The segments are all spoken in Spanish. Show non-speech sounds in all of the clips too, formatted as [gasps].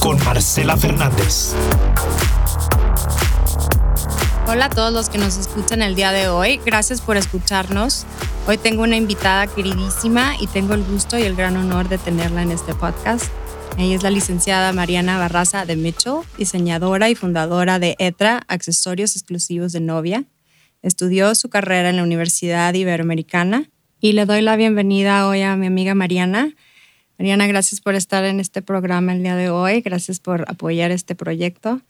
Con Marcela Fernández. Hola a todos los que nos escuchan el día de hoy. Gracias por escucharnos. Hoy tengo una invitada queridísima y tengo el gusto y el gran honor de tenerla en este podcast. Ella es la licenciada Mariana Barraza de Mitchell, diseñadora y fundadora de ETRA, accesorios exclusivos de novia. Estudió su carrera en la Universidad Iberoamericana y le doy la bienvenida hoy a mi amiga Mariana. Mariana, gracias por estar en este programa el día de hoy. Gracias por apoyar este proyecto.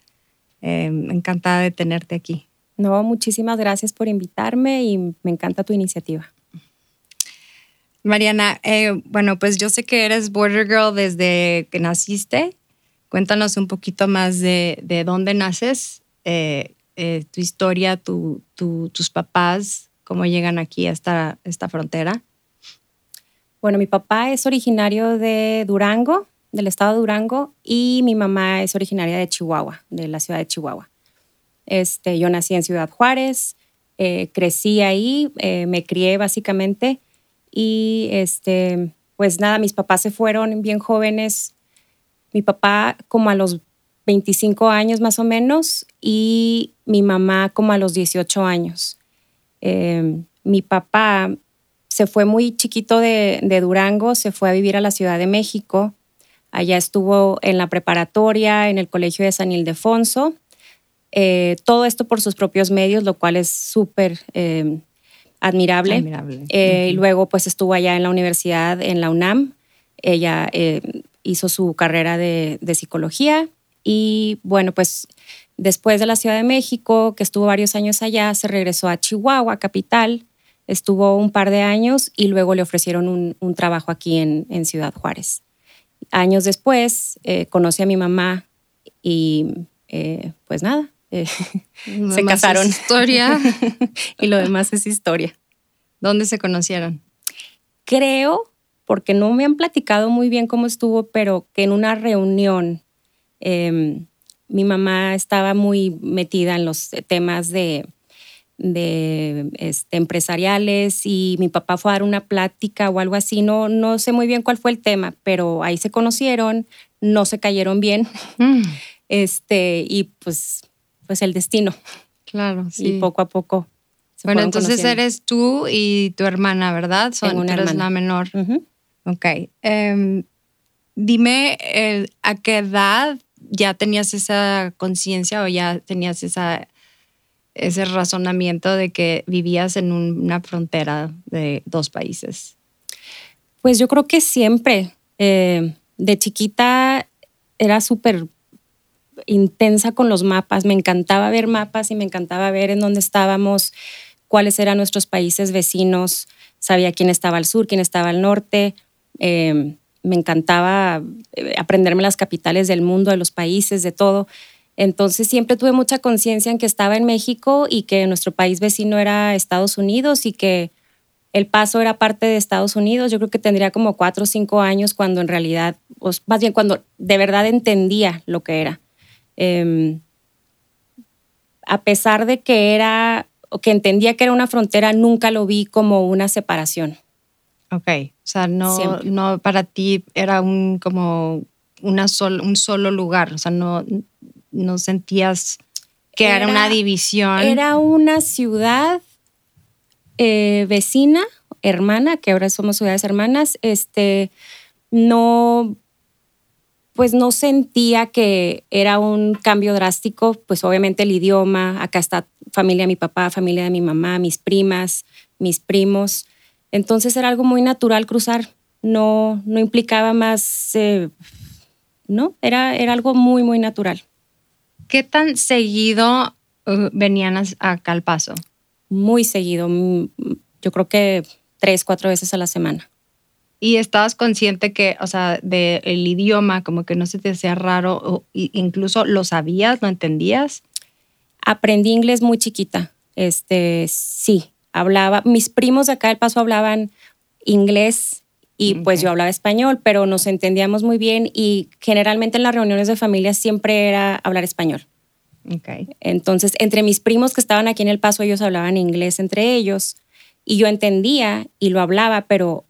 Eh, encantada de tenerte aquí. No, muchísimas gracias por invitarme y me encanta tu iniciativa. Mariana, eh, bueno, pues yo sé que eres Border Girl desde que naciste. Cuéntanos un poquito más de, de dónde naces, eh, eh, tu historia, tu, tu, tus papás, cómo llegan aquí hasta esta frontera. Bueno, mi papá es originario de Durango, del estado de Durango, y mi mamá es originaria de Chihuahua, de la ciudad de Chihuahua. Este, yo nací en Ciudad Juárez, crecí ahí, me crié básicamente y este, pues nada, mis papás se fueron bien jóvenes. Mi papá como a los 25 años más o menos y mi mamá como a los 18 años. Em, mi papá se fue muy chiquito de, Durango, se fue a vivir a la Ciudad de México. Allá estuvo en la preparatoria, en el Colegio de San Ildefonso. Eh, todo esto por sus propios medios, lo cual es súper em, admirable. Eh, y luego pues estuvo allá en la universidad, en la UNAM. Ella eh, hizo su carrera de, psicología y bueno, pues después de la Ciudad de México, que estuvo varios años allá, se regresó a Chihuahua, capital. Estuvo un par de años y luego le ofrecieron un, trabajo aquí en, Ciudad Juárez. Años después eh, conocí a mi mamá y pues nada, [laughs] se casaron. historia. [laughs] y lo demás es historia. ¿Dónde se conocieron? Creo, porque no me han platicado muy bien cómo estuvo, pero que en una reunión em, mi mamá estaba muy metida en los temas de, de este, empresariales y mi papá fue a dar una plática o algo así. No, no sé muy bien cuál fue el tema, pero ahí se conocieron, no se cayeron bien. Mm. [laughs] Este, y pues pues el destino. Claro, sí. Y poco a poco. bueno, entonces eres tú y tu hermana, ¿verdad? Son, una eres la menor. Ok. Em, dime, eh, ¿a qué edad ya tenías esa conciencia o ya tenías esa, ese razonamiento de que vivías en una frontera de dos países? Pues yo creo que siempre. Eh, de chiquita era súper intensa con los mapas. Me encantaba ver mapas y me encantaba ver en dónde estábamos, cuáles eran nuestros países vecinos. Sabía quién estaba al sur, quién estaba al norte. Em, me encantaba eh, aprenderme las capitales del mundo, de los países, de todo. Entonces siempre tuve mucha conciencia en que estaba en México y que nuestro país vecino era Estados Unidos y que el paso era parte de Estados Unidos. Yo creo que tendría como cuatro o cinco años cuando en realidad, más bien cuando de verdad entendía lo que era. Em, a pesar de que era, o que entendía que era una frontera, nunca lo vi como una separación. Ok, o sea, no, no para ti era un como una un solo lugar, o sea, no, no sentías que era, una división. Era una ciudad eh, vecina, hermana, que ahora somos ciudades hermanas, este, no, pues no sentía que era un cambio drástico, pues obviamente el idioma, acá está familia de mi papá, familia de mi mamá, mis primas, mis primos. Entonces era algo muy natural cruzar, no, no implicaba más, eh, ¿no? Era, era algo muy, muy natural. ¿Qué tan seguido uh, venían acá al paso? Muy seguido, mm, yo creo que tres, cuatro veces a la semana. y estabas consciente que, o sea, del idioma, como que no se te hacía raro, o incluso lo sabías, lo entendías. Aprendí inglés muy chiquita. Este, sí, hablaba, mis primos de acá del Paso hablaban inglés y pues yo hablaba español, pero nos entendíamos muy bien y generalmente en las reuniones de familia siempre era hablar español. Okay. Entonces, entre mis primos que estaban aquí en El Paso, ellos hablaban inglés entre ellos y yo entendía y lo hablaba, pero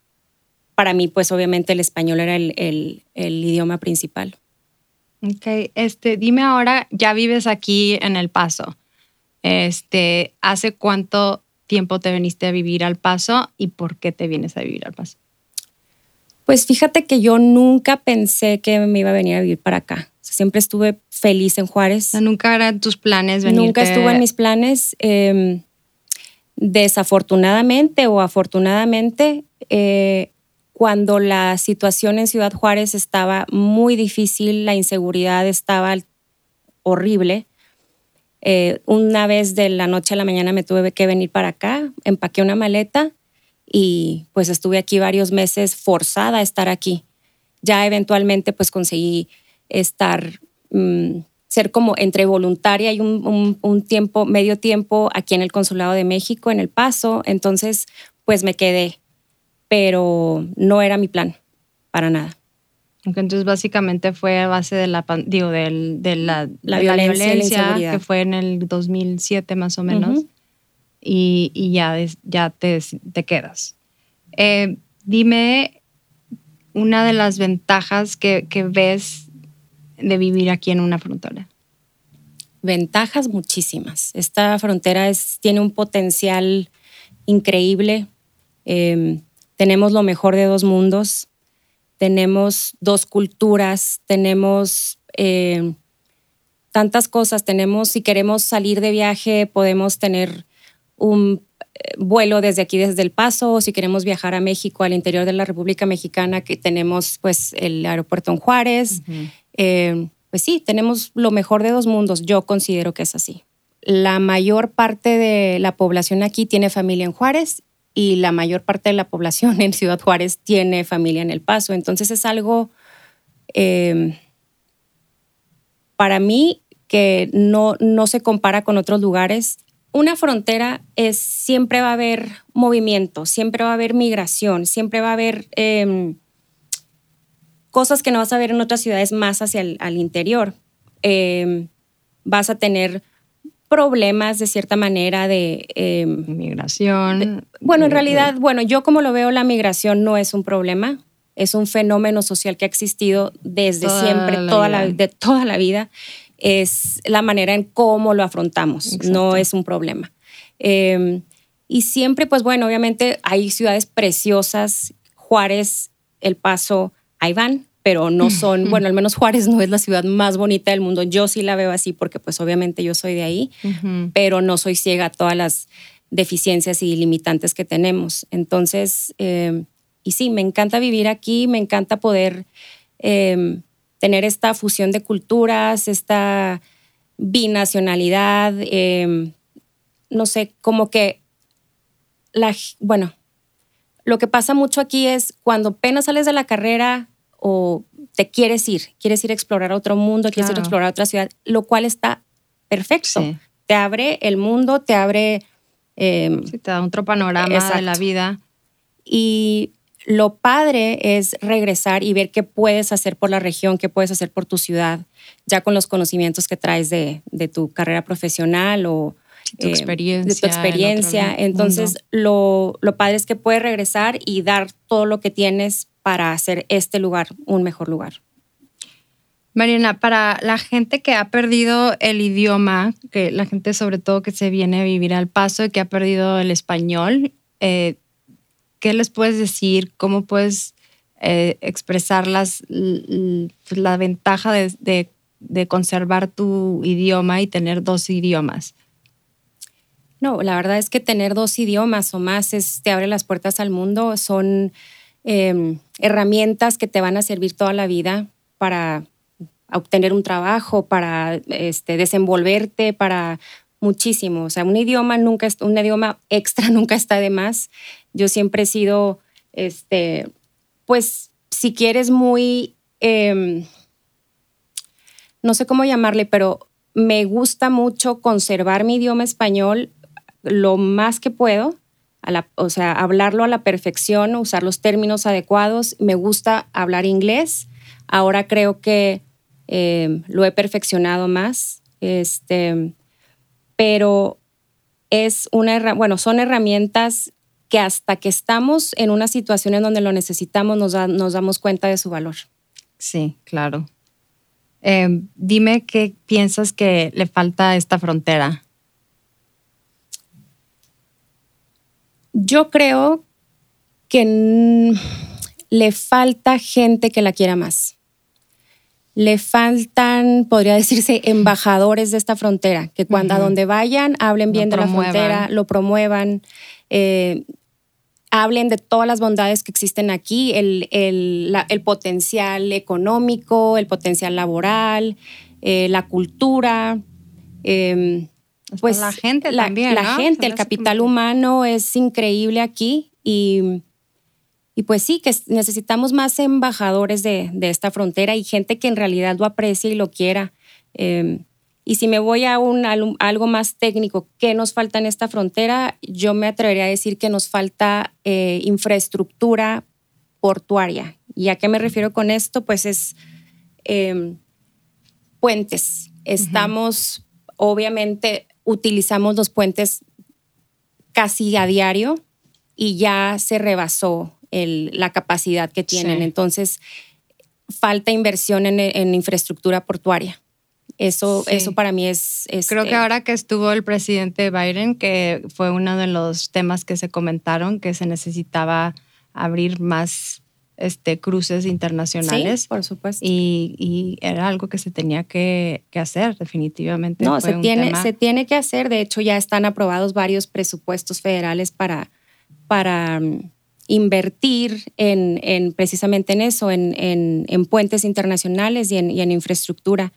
para mí, pues obviamente el español era el, idioma principal. Ok, este, dime ahora, ya vives aquí en El Paso. Este, ¿Hace cuánto tiempo te viniste a vivir al Paso y por qué te vienes a vivir al Paso? Pues fíjate que yo nunca pensé que me iba a venir a vivir para acá. siempre estuve feliz en Juárez. nunca eran tus planes venir. Nunca estuvo en mis planes. Em, desafortunadamente o afortunadamente, eh, cuando la situación en Ciudad Juárez estaba muy difícil, la inseguridad estaba horrible. Eh, una vez de la noche a la mañana me tuve que venir para acá, empaqué una maleta y pues estuve aquí varios meses forzada a estar aquí. Ya eventualmente pues conseguí estar, mm, ser como entre voluntaria y un, un, tiempo, medio tiempo aquí en el Consulado de México, en El Paso. Entonces pues me quedé pero no era mi plan, para nada. Entonces, básicamente fue a base de la, digo, de, la, violencia, que fue en el 2007 más o menos, y, ya, ya te, quedas. Eh, dime una de las ventajas que, ves de vivir aquí en una frontera. Ventajas muchísimas. Esta frontera tiene un potencial increíble. Eh, tenemos lo mejor de dos mundos, tenemos dos culturas, tenemos eh, tantas cosas, tenemos, si queremos salir de viaje, podemos tener un eh, vuelo desde aquí, desde El Paso, o si queremos viajar a México, al interior de la República Mexicana, que tenemos pues el aeropuerto en Juárez. Eh, pues sí, tenemos lo mejor de dos mundos, yo considero que es así. La mayor parte de la población aquí tiene familia en Juárez y la mayor parte de la población en Ciudad Juárez tiene familia en El Paso. Entonces es algo em, para mí que no, no se compara con otros lugares. Una frontera es, siempre va a haber movimiento, siempre va a haber migración, siempre va a haber em, cosas que no vas a ver en otras ciudades más hacia el al interior. Em, vas a tener problemas de cierta manera de... Eh, migración. bueno, en realidad, bueno, yo como lo veo, la migración no es un problema, es un fenómeno social que ha existido desde siempre, toda la, de toda la vida. Es la manera en cómo lo afrontamos, no es un problema. Em, y siempre, pues bueno, obviamente hay ciudades preciosas, Juárez, El Paso, ahí van, pero no [laughs] son, bueno, al menos Juárez no es la ciudad más bonita del mundo. Yo sí la veo así porque pues obviamente yo soy de ahí, pero no soy ciega a todas las deficiencias y limitantes que tenemos. Entonces, em, y sí, me encanta vivir aquí, me encanta poder em, tener esta fusión de culturas, esta binacionalidad, em, no sé, como que la, bueno, lo que pasa mucho aquí es cuando apenas sales de la carrera, o te quieres ir, quieres ir a explorar otro mundo, quieres ir a explorar otra ciudad, lo cual está perfecto. Te abre el mundo, te abre... Eh, te da otro panorama de la vida. Y lo padre es regresar y ver qué puedes hacer por la región, qué puedes hacer por tu ciudad, ya con los conocimientos que traes de, tu carrera profesional o tu experiencia. Eh, de tu experiencia. Entonces, lo, lo padre es que puedes regresar y dar todo lo que tienes para hacer este lugar un mejor lugar. Mariana, para la gente que ha perdido el idioma, que la gente sobre todo que se viene a vivir al paso y que ha perdido el español, eh, ¿qué les puedes decir? ¿Cómo puedes eh, expresar las, pues, la ventaja de, conservar tu idioma y tener dos idiomas? No, la verdad es que tener dos idiomas o más es, te abre las puertas al mundo. Son Em, herramientas que te van a servir toda la vida para obtener un trabajo, para este, desenvolverte, para muchísimo. O sea, un idioma nunca, un idioma extra [laughs] nunca está de más. Yo siempre he sido, este, pues, si quieres, muy, em, no sé cómo llamarle, pero me gusta mucho conservar mi idioma español lo más que puedo, o sea, hablarlo a la perfección, usar los términos adecuados. Me gusta hablar inglés. Ahora creo que em, lo he perfeccionado más. Este, pero es una, bueno, son herramientas que hasta que estamos en una situación en donde lo necesitamos nos, nos damos cuenta de su valor. Sí, claro. Em, dime qué piensas que le falta a esta frontera. Yo creo que le falta gente que la quiera más. Le faltan, podría decirse, embajadores de esta frontera, que cuando a donde vayan hablen bien de la frontera, lo promuevan. Eh, hablen de todas las bondades que existen aquí, el, potencial económico, el potencial laboral, eh, la cultura. Em, pues la gente la, también. La gente, el capital humano es increíble aquí y, y, pues sí, que necesitamos más embajadores de, esta frontera y gente que en realidad lo aprecie y lo quiera. Em, y si me voy a, un, algo más técnico, ¿qué nos falta en esta frontera? Yo me atrevería a decir que nos falta eh, infraestructura portuaria. ¿Y a qué me refiero con esto? Pues es em, puentes. Estamos, obviamente, utilizamos los puentes casi a diario y ya se rebasó la capacidad que tienen. Entonces, falta inversión en infraestructura portuaria. Eso, eso para mí es, Creo que este ahora que estuvo el presidente Biden, que fue uno de los temas que se comentaron, que se necesitaba abrir más este, cruces internacionales. Sí, por supuesto. Y, era algo que se tenía que, hacer, definitivamente. No, se, tiene, se tiene que hacer. De hecho, ya están aprobados varios presupuestos federales para, para mm, invertir en, precisamente en eso, en, puentes internacionales y en, infraestructura.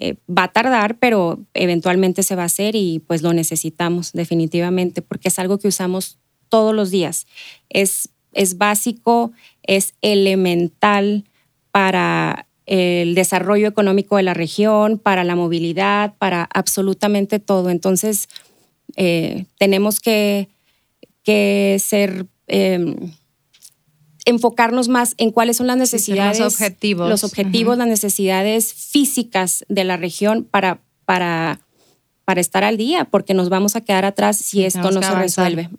Eh, va a tardar, pero eventualmente se va a hacer y pues lo necesitamos definitivamente porque es algo que usamos todos los días. Es, es básico, es elemental para el desarrollo económico de la región, para la movilidad, para absolutamente todo. Entonces, eh, tenemos que, que ser Em, enfocarnos más en cuáles son las necesidades, los objetivos, los objetivos las necesidades físicas de la región para, para, para estar al día, porque nos vamos a quedar atrás si esto no se resuelve.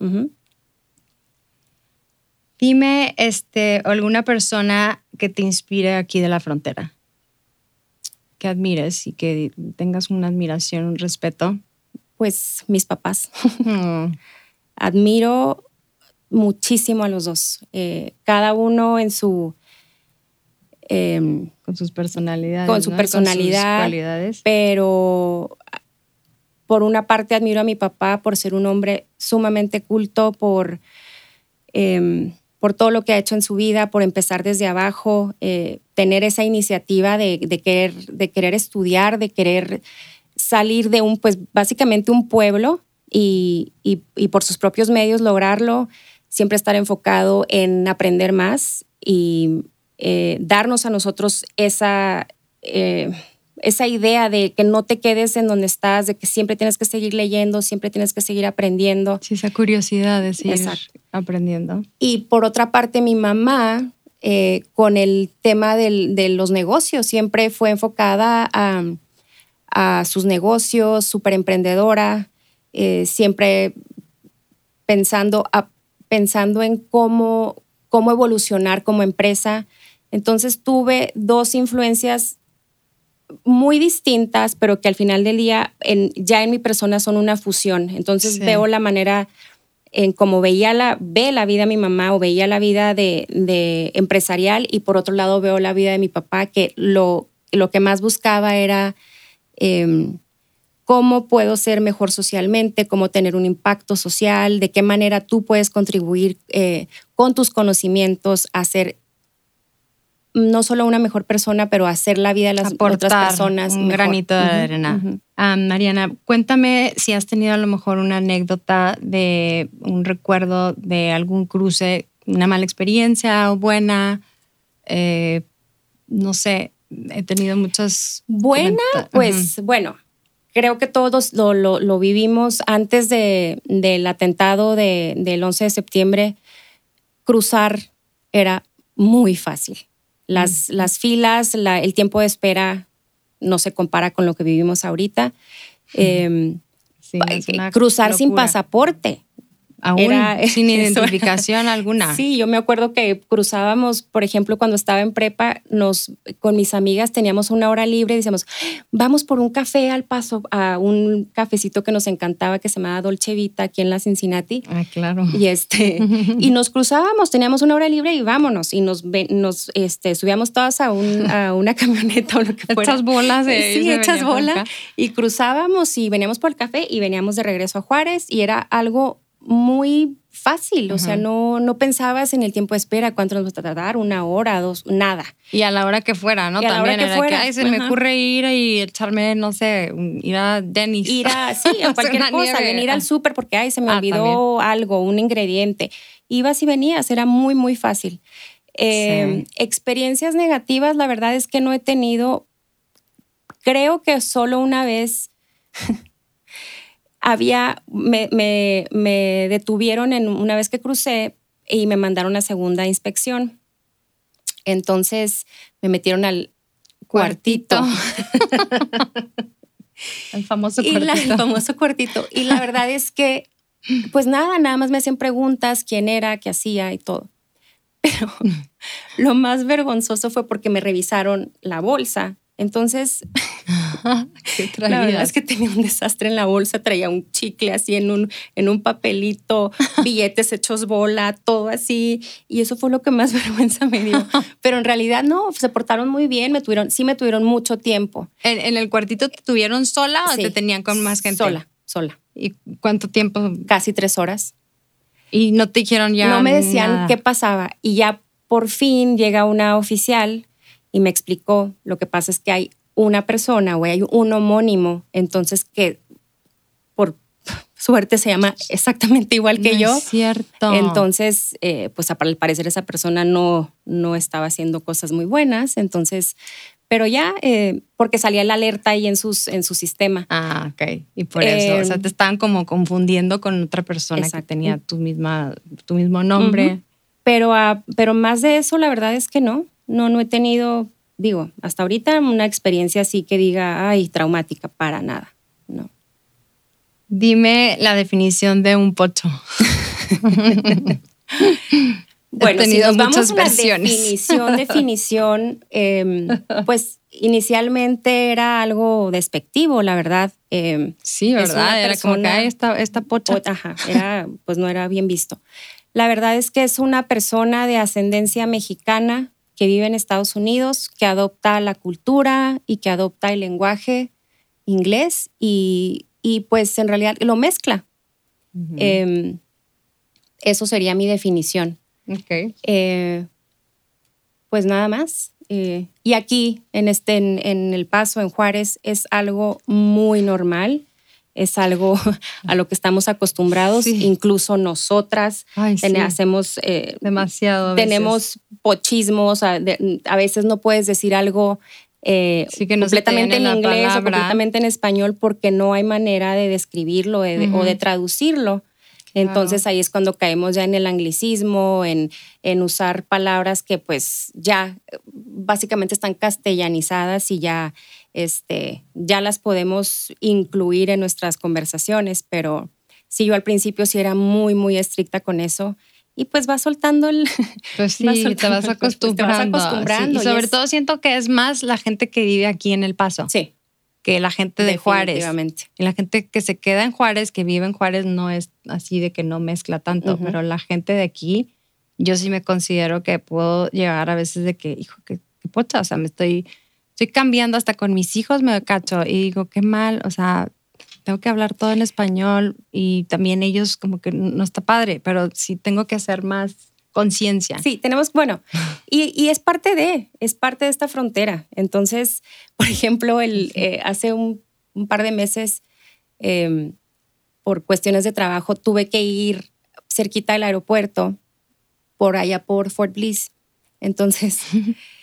Dime, este, alguna persona que te inspire aquí de la frontera, que admires y que tengas una admiración, un respeto. Pues mis papás. Mm. [laughs] Admiro muchísimo a los dos, eh, cada uno en su... Em, con sus personalidades. Con su personalidad. Pero por una parte admiro a mi papá por ser un hombre sumamente culto, por, em, por todo lo que ha hecho en su vida, por empezar desde abajo, eh, tener esa iniciativa de, querer, de querer estudiar, de querer salir de un, pues básicamente un pueblo y, y por sus propios medios lograrlo siempre estar enfocado en aprender más y eh, darnos a nosotros esa, eh, esa idea de que no te quedes en donde estás, de que siempre tienes que seguir leyendo, siempre tienes que seguir aprendiendo. Sí, esa curiosidad de seguir aprendiendo. Y por otra parte, mi mamá, eh, con el tema de los negocios, siempre fue enfocada a, a sus negocios, súper emprendedora, siempre pensando, a, pensando en cómo, cómo evolucionar como empresa. Entonces tuve dos influencias muy distintas, pero que al final del día ya en mi persona son una fusión. Entonces veo la manera en cómo veía la, ve la vida de mi mamá o veía la vida de, empresarial y por otro lado veo la vida de mi papá, que lo, lo que más buscaba era em, cómo puedo ser mejor socialmente, cómo tener un impacto social, de qué manera tú puedes contribuir eh, con tus conocimientos a ser no solo una mejor persona, pero hacer la vida de las otras personas. Un granito de arena. Ah, Mariana, cuéntame si has tenido a lo mejor una anécdota de un recuerdo de algún cruce una mala experiencia o buena. Eh, no sé, he tenido muchas... Buena, pues bueno, creo que todos lo, lo, vivimos antes de, del atentado de, del 11 de septiembre. Cruzar era muy fácil. Las, mm. las filas, el tiempo de espera no se compara con lo que vivimos ahorita. Em, cruzar sin pasaporte Aún [laughs] sin identificación alguna. Sí, yo me acuerdo que cruzábamos, por ejemplo, cuando estaba en prepa, nos con mis amigas teníamos una hora libre y decíamos, vamos por un café al paso, a un cafecito que nos encantaba que se llamaba Dolce Vita aquí en la Cincinnati. Ah, claro. Y este y nos cruzábamos, teníamos una hora libre y vámonos y nos nos este subíamos todas a, un, a una [laughs] camioneta o lo que fuera. Hechas bolas de Sí, hechas bolas y cruzábamos y veníamos por el café y veníamos de regreso a Juárez y era algo muy fácil, o sea, no, no pensabas en el tiempo de espera, cuánto nos va a tardar, una hora, dos, nada. Y a la hora que fuera, ¿no? También que fuera. Que, se me ocurre ir y echarme, no sé, ir a Dennis. Ir a, sí, [laughs] a cualquier cosa, venir al súper porque, ay, se me ah, olvidó algo, un ingrediente. Ibas y venías, era muy, muy fácil. Em, experiencias negativas, la verdad es que no he tenido, creo que solo una vez había, me, me, detuvieron en una vez que crucé y me mandaron a segunda inspección. Entonces me metieron al cuartito. [laughs] el famoso cuartito. el famoso cuartito. Y la verdad es que, pues nada, nada más me hacían preguntas, quién era, qué hacía y todo. Pero [laughs] lo más vergonzoso fue porque me revisaron la bolsa entonces, [laughs] la verdad es que tenía un desastre en la bolsa, traía un chicle así en un, en un papelito, [laughs] billetes hechos bola, todo así, y eso fue lo que más [laughs] vergüenza me dio. Pero en realidad no, se portaron muy bien, me tuvieron, sí me tuvieron mucho tiempo. ¿En, el cuartito te tuvieron sola o te tenían con más gente? Sola, sola. ¿Y cuánto tiempo? Casi tres horas. ¿Y no te dijeron ya? No me decían qué pasaba. Y ya por fin llega una oficial y me explicó, lo que pasa es que hay una persona o hay un homónimo, entonces que por [laughs] suerte se llama exactamente igual que yo. Es cierto. Entonces, eh, pues al parecer esa persona no, no estaba haciendo cosas muy buenas, entonces, pero ya, eh, porque salía la alerta ahí en, sus, en su sistema. Ah, ok. Y por eso, o sea, te estaban como confundiendo con otra persona que tenía tu, misma, tu mismo nombre. pero, uh, pero más de eso, la verdad es que no no, no he tenido, digo, hasta ahorita una experiencia así que diga, ay, traumática, para nada, no. Dime la definición de un pocho. [laughs] bueno, si nos vamos a definición, [laughs] definición, em, pues inicialmente era algo despectivo, la verdad. Em, sí, ¿verdad? Era como que esta, esta pocha. Ajá, era, pues no era bien visto. La verdad es que es una persona de ascendencia mexicana que vive en Estados Unidos, que adopta la cultura y que adopta el lenguaje inglés y, pues en realidad lo mezcla. Em, eso sería mi definición. Eh, pues nada más. Eh, y aquí, en, este, en, El Paso, en Juárez, es algo muy normal es algo [laughs] a lo que estamos acostumbrados, incluso nosotras hacemos eh, demasiado. Tenemos pochismos, a, veces no puedes decir algo eh, completamente en inglés o completamente en español porque no hay manera de describirlo o de traducirlo. Entonces ahí es cuando caemos ya en el anglicismo, en, en usar palabras que pues ya básicamente están castellanizadas y ya este, ya las podemos incluir en nuestras conversaciones, pero sí, yo al principio sí era muy, muy estricta con eso. Y pues va soltando el... [laughs] Pues sí, te vas acostumbrando. acostumbrando. Y sobre todo siento que es más la gente que vive aquí en El Paso. Sí. Que la gente de Juárez. Y la gente que se queda en Juárez, que vive en Juárez, no es así de que no mezcla tanto, pero la gente de aquí, yo sí me considero que puedo llegar a veces de que, hijo, qué, qué pocha, o sea, me estoy estoy cambiando hasta con mis hijos, me cacho y digo, qué mal, o sea, tengo que hablar todo en español y también ellos como que no está padre, pero sí tengo que hacer más conciencia. Sí, tenemos, bueno, y, es parte de, es parte de esta frontera. Entonces, [laughs] por ejemplo, el, eh, hace un, par de meses, em, por cuestiones de trabajo, tuve que ir cerquita del aeropuerto por allá por Fort Bliss. Entonces [laughs]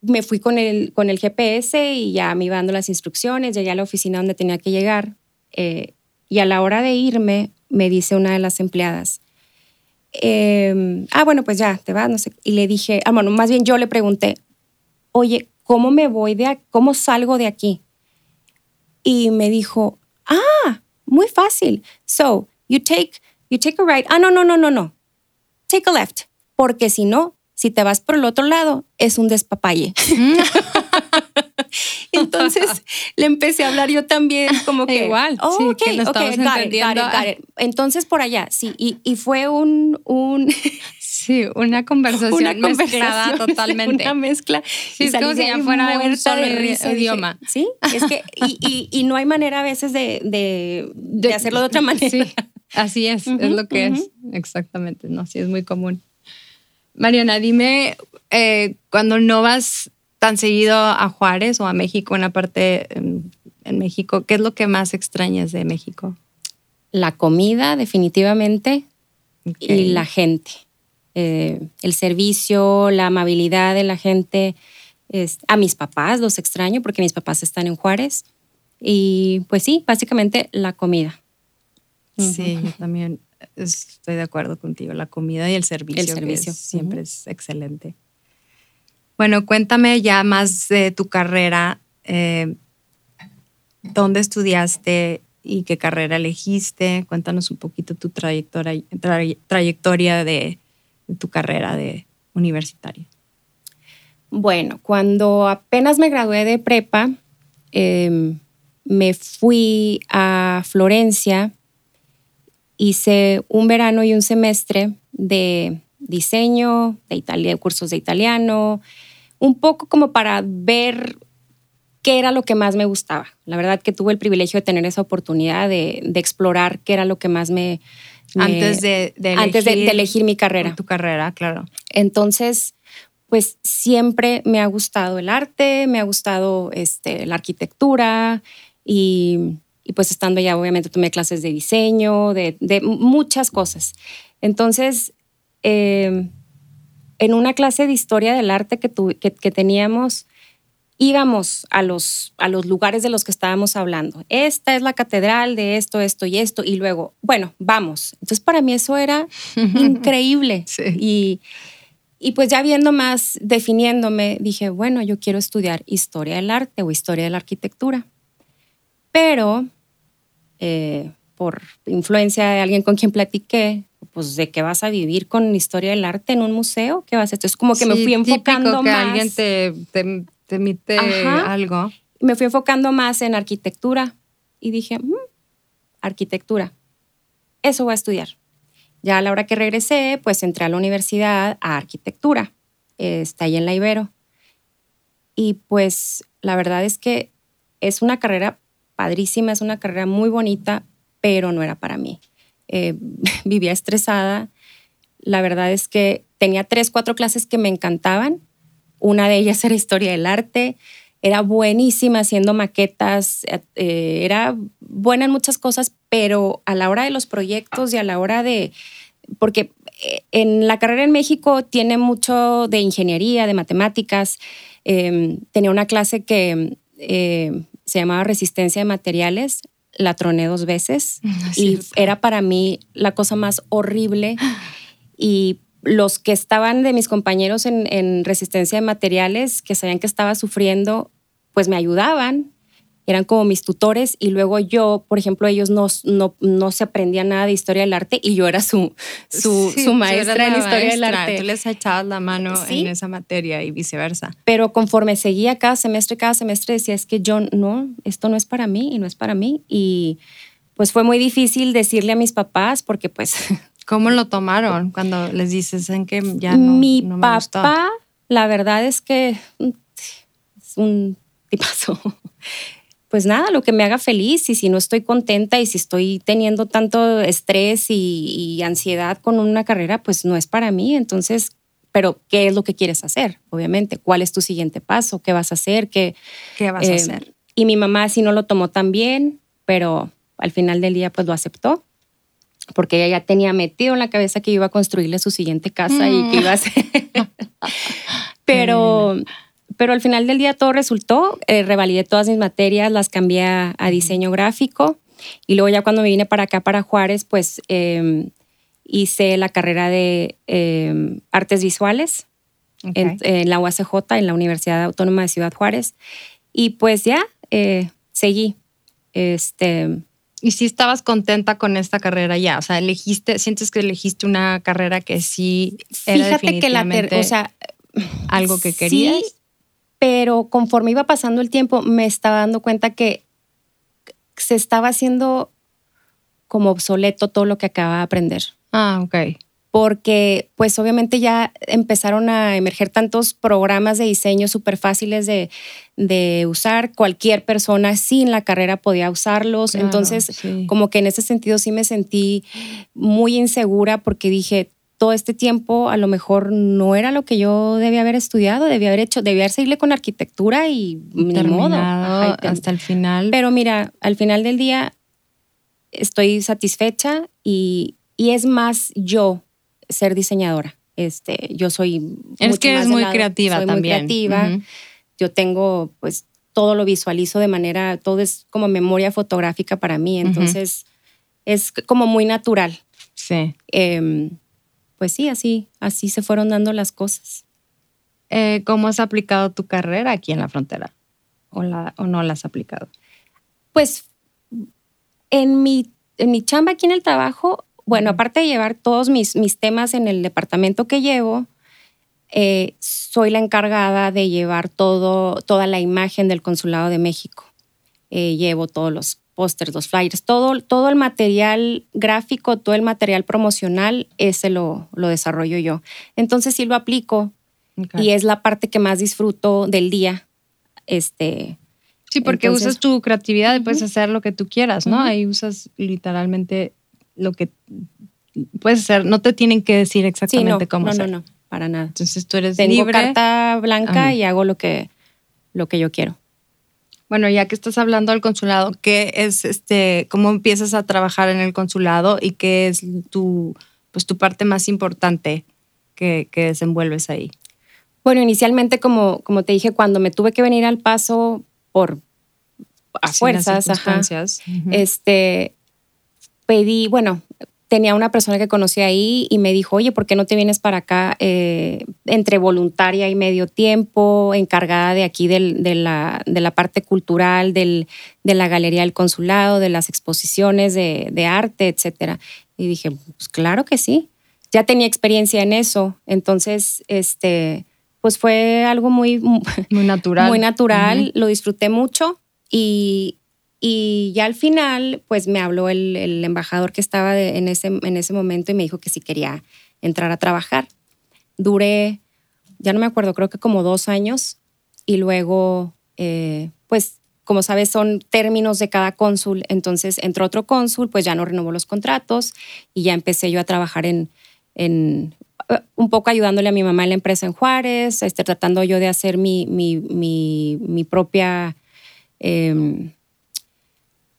me fui con el, con el GPS y ya me iba dando las instrucciones, llegué a la oficina donde tenía que llegar. Eh, y a la hora de irme, me dice una de las empleadas, em, ah, bueno, pues ya, te vas, no sé. Y le dije, ah, bueno, más bien yo le pregunté, oye, ¿cómo me voy de aquí? ¿Cómo salgo de aquí? Y me dijo, ah, muy fácil. So, you take, you take a right. Ah, no, no, no, no, no. Take a left. Porque si no, si te vas por el otro lado, es un despapalle. [laughs] Entonces le empecé a hablar yo también como que igual. Oh, sí, ok, que lo ok, estabas got it, got entendiendo. it, got it. Entonces por allá, sí, y, y fue un, un [laughs] Sí, una conversación una mezclada conversación, totalmente. una mezcla. Sí, es como si ya fuera un solo dije, idioma. sí, es que, y, y, y no hay manera a veces de, de, de hacerlo de otra [laughs] manera. Sí, así es, es lo que es. Exactamente, no, sí, es muy común. Mariana, dime, eh, cuando no vas tan seguido a Juárez o a México, en la parte en, en México, ¿qué es lo que más extrañas de México? La comida, definitivamente, y la gente. Eh, el servicio, la amabilidad de la gente. Es- a mis papás los extraño porque mis papás están en Juárez. Y pues sí, básicamente la comida. Sí, yo también estoy de acuerdo contigo. La comida y el servicio, El que servicio, es- siempre es excelente. Bueno, cuéntame ya más de tu carrera. eh, ¿Dónde estudiaste y qué carrera elegiste? Cuéntanos un poquito tu trayectoria, tray- trayectoria de, de tu carrera de universitaria. Bueno, cuando apenas me gradué de prepa, eh, me fui a Florencia, hice un verano y un semestre de diseño, de Italia, cursos de italiano, un poco como para ver qué era lo que más me gustaba. La verdad que tuve el privilegio de tener esa oportunidad de, de explorar qué era lo que más me... me- Antes de, de antes de- de elegir mi carrera. Tu carrera, claro. Entonces, pues siempre me ha gustado el arte, me ha gustado este, la arquitectura y, y pues estando allá obviamente tomé clases de diseño, de, de muchas cosas. Entonces, eh, en una clase de historia del arte que, tu- que, que teníamos, íbamos a los, a los lugares de los que estábamos hablando. Esta es la catedral de esto, esto y esto. Y luego, bueno, vamos. Entonces, para mí eso era [laughs] increíble. Sí. Y, y pues ya viendo más, definiéndome, dije, bueno, yo quiero estudiar historia del arte o historia de la arquitectura. Pero eh, por influencia de alguien con quien platiqué, pues de qué vas a vivir con historia del arte en un museo, ¿qué vas a hacer? Entonces como que me fui enfocando que más. alguien te, te, te emite Ajá. algo. me fui enfocando más en arquitectura y dije, "Mm, arquitectura, eso voy a estudiar. Ya a la hora que regresé, pues entré a la universidad a arquitectura, eh, está ahí en la Ibero. Y pues la verdad es que es una carrera padrísima, es una carrera muy bonita, pero no era para mí. Eh, [laughs] vivía estresada. La verdad es que tenía tres, cuatro clases que me encantaban. Una de ellas [laughs] era historia del arte. Era buenísima haciendo maquetas, eh, era buena en muchas cosas, pero a la hora de los proyectos y a la hora de, porque eh, en la carrera en México tiene mucho de ingeniería, de matemáticas. Eh, tenía una clase que eh, se llamaba resistencia de materiales, la troné dos veces [laughs] No y era para mí la cosa más horrible. Y los que estaban de mis compañeros en, en resistencia de materiales, que sabían que estaba sufriendo, pues me ayudaban, eran como mis tutores y luego yo, por ejemplo, ellos no, no, no se aprendían nada de historia del arte y yo era su, su, Sí, su maestra en historia del maestra, arte. Tú les echabas la mano Sí. en esa materia y viceversa. Pero conforme seguía cada semestre, cada semestre decía, es que yo no, esto no es para mí y no es para mí. Y pues fue muy difícil decirle a mis papás porque pues [laughs] ¿Cómo lo tomaron cuando les dices en que ya no, mi no me papá, gustó? la verdad es que mm, es un tipazo. Pues nada, lo que me haga feliz y si no estoy contenta y si estoy teniendo tanto estrés y, y ansiedad con una carrera, pues no es para mí. Entonces, pero ¿qué es lo que quieres hacer? Obviamente, ¿cuál es tu siguiente paso? ¿Qué vas a hacer? ¿Qué, ¿Qué vas a eh, hacer? Y mi mamá sí no lo tomó tan bien, pero al final del día pues lo aceptó. porque ella ya tenía metido en la cabeza que iba a construirle su siguiente casa y que iba a ser... [laughs] [laughs] pero, pero al final del día todo resultó, eh, revalidé todas mis materias, las cambié a, diseño gráfico y luego ya cuando me vine para acá, para Juárez, pues em, hice la carrera de em, artes visuales en, la UACJ, en la Universidad Autónoma de Ciudad Juárez. Y pues ya eh, seguí. Este, ¿Y si estabas contenta con esta carrera ya? O sea, elegiste, sientes que elegiste una carrera que sí era Fíjate que la o sea, algo que querías. Sí, pero conforme iba pasando el tiempo me estaba dando cuenta que se estaba haciendo como obsoleto todo lo que acababa de aprender. Ah, ok porque pues obviamente ya empezaron a emerger tantos programas de diseño súper fáciles de, usar. Cualquier persona sin la carrera podía usarlos. Entonces, como que en ese sentido sí me sentí muy insegura porque dije, todo este tiempo a lo mejor no era lo que yo debía haber estudiado, debía haber hecho, debía haber seguido con arquitectura y ni modo. hasta el final. Pero mira, al final del día estoy satisfecha y, y es más yo ser diseñadora. Este, yo soy es que es muy creativa soy también. Muy creativa. Yo tengo, pues, todo lo visualizo de manera, todo es como memoria fotográfica para mí, entonces es como muy natural. Sí. Em, pues sí, así, así se fueron dando las cosas. Eh, ¿Cómo has aplicado tu carrera aquí en la frontera? ¿O, la, o no la has aplicado? Pues en mi, en mi chamba aquí en el trabajo, bueno, aparte de llevar todos mis, mis temas en el departamento que llevo, eh, soy la encargada de llevar todo, toda la imagen del Consulado de México. Eh, llevo todos los pósters, los flyers, todo, todo el material gráfico, todo el material promocional, ese lo, lo desarrollo yo. Entonces sí lo aplico y es la parte que más disfruto del día. Este, sí, porque usas tu creatividad y puedes hacer lo que tú quieras, ¿no? Ahí usas literalmente lo que puedes hacer, no te tienen que decir exactamente cómo no, hacer. No, no, para nada. Entonces tú eres Tengo libre. carta blanca y hago lo que, lo que yo quiero. Bueno, ya que estás hablando del consulado, ¿qué es este, cómo empiezas a trabajar en el consulado y qué es tu, pues, tu parte más importante que, que desenvuelves ahí? Bueno, inicialmente, como, como te dije, cuando me tuve que venir al paso por a fuerzas, ajá, este, pedí, bueno, tenía una persona que conocí ahí y me dijo, oye, ¿por qué no te vienes para acá eh, entre voluntaria y medio tiempo, encargada de aquí de, la, de, la, parte cultural, del, de la galería del consulado, de las exposiciones de, de, arte, etcétera? Y dije, pues claro que sí. Ya tenía experiencia en eso, entonces, este, pues fue algo muy, [laughs] muy natural. Muy natural, lo disfruté mucho y, y ya al final, pues me habló el, embajador que estaba en, ese, en ese momento y me dijo que sí quería entrar a trabajar. Duré, ya no me acuerdo, creo que como dos años y luego, eh, pues como sabes, son términos de cada cónsul. Entonces entró otro cónsul, pues ya no renovó los contratos y ya empecé yo a trabajar en, en un poco ayudándole a mi mamá en la empresa en Juárez, este, tratando yo de hacer mi, mi, mi, mi propia... Em,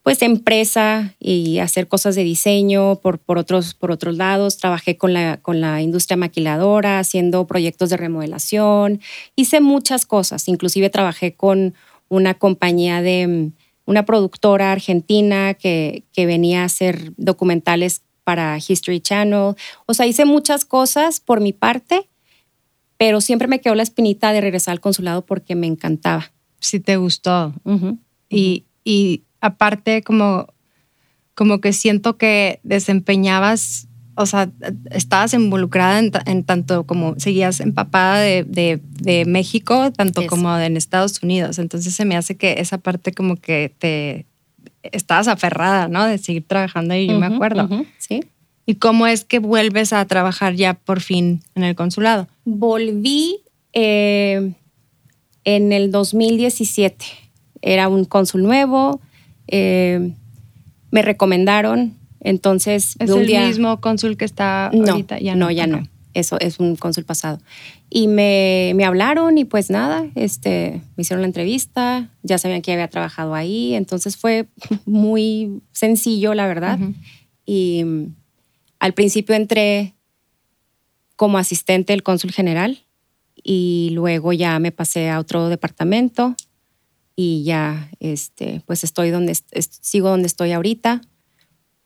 pues empresa y hacer cosas de diseño por, por, otros, por otros lados. Trabajé con la, con la industria maquiladora, haciendo proyectos de remodelación. Hice muchas cosas. Inclusive trabajé con una compañía de una productora argentina que, que venía a hacer documentales para History Channel. O sea, hice muchas cosas por mi parte, pero siempre me quedó la espinita de regresar al consulado porque me encantaba. Sí, te gustó. Y, y aparte como, como que siento que desempeñabas, o sea, estabas involucrada en, tanto como seguías empapada de, de, México, tanto como en Estados Unidos. Entonces se me hace que esa parte como que te estabas aferrada, ¿no? De seguir trabajando ahí, yo me acuerdo. sí. ¿Y cómo es que vuelves a trabajar ya por fin en el consulado? Volví eh, en el 2017. Era un cónsul nuevo, eh, me recomendaron, entonces... ¿Es el mismo cónsul que está no, ahorita? Ya no, ya no. Eso es un cónsul pasado. Y me, me, hablaron y pues nada, este, me hicieron la entrevista, ya sabían que había trabajado ahí, entonces fue [laughs] muy sencillo, la verdad. Y al principio entré como asistente del cónsul general y luego ya me pasé a otro departamento y ya este, pues estoy donde sigo donde estoy ahorita.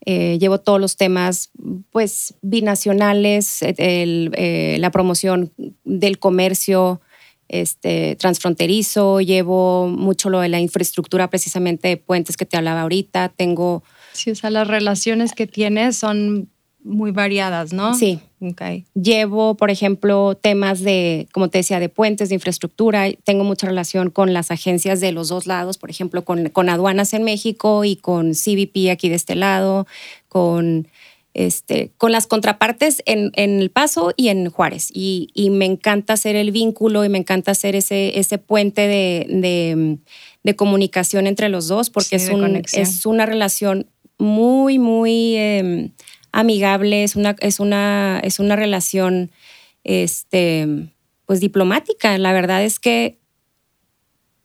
Eh, llevo todos los temas pues binacionales, eh, la promoción del comercio este, transfronterizo, llevo mucho lo de la infraestructura precisamente de puentes que te hablaba ahorita, tengo... Sí, o sea, las relaciones que tienes son muy variadas, ¿no? Sí. Okay. Llevo, por ejemplo, temas de, como te decía, de puentes, de infraestructura. Tengo mucha relación con las agencias de los dos lados, por ejemplo, con, con aduanas en México y con CBP aquí de este lado, con, este, con las contrapartes en, en El Paso y en Juárez. Y, y, me encanta hacer el vínculo y me encanta hacer ese, ese puente de, de, de comunicación entre los dos, porque es, un, es una relación muy, muy... Eh, amigable, es una, es una, es una relación este, pues diplomática. La verdad es que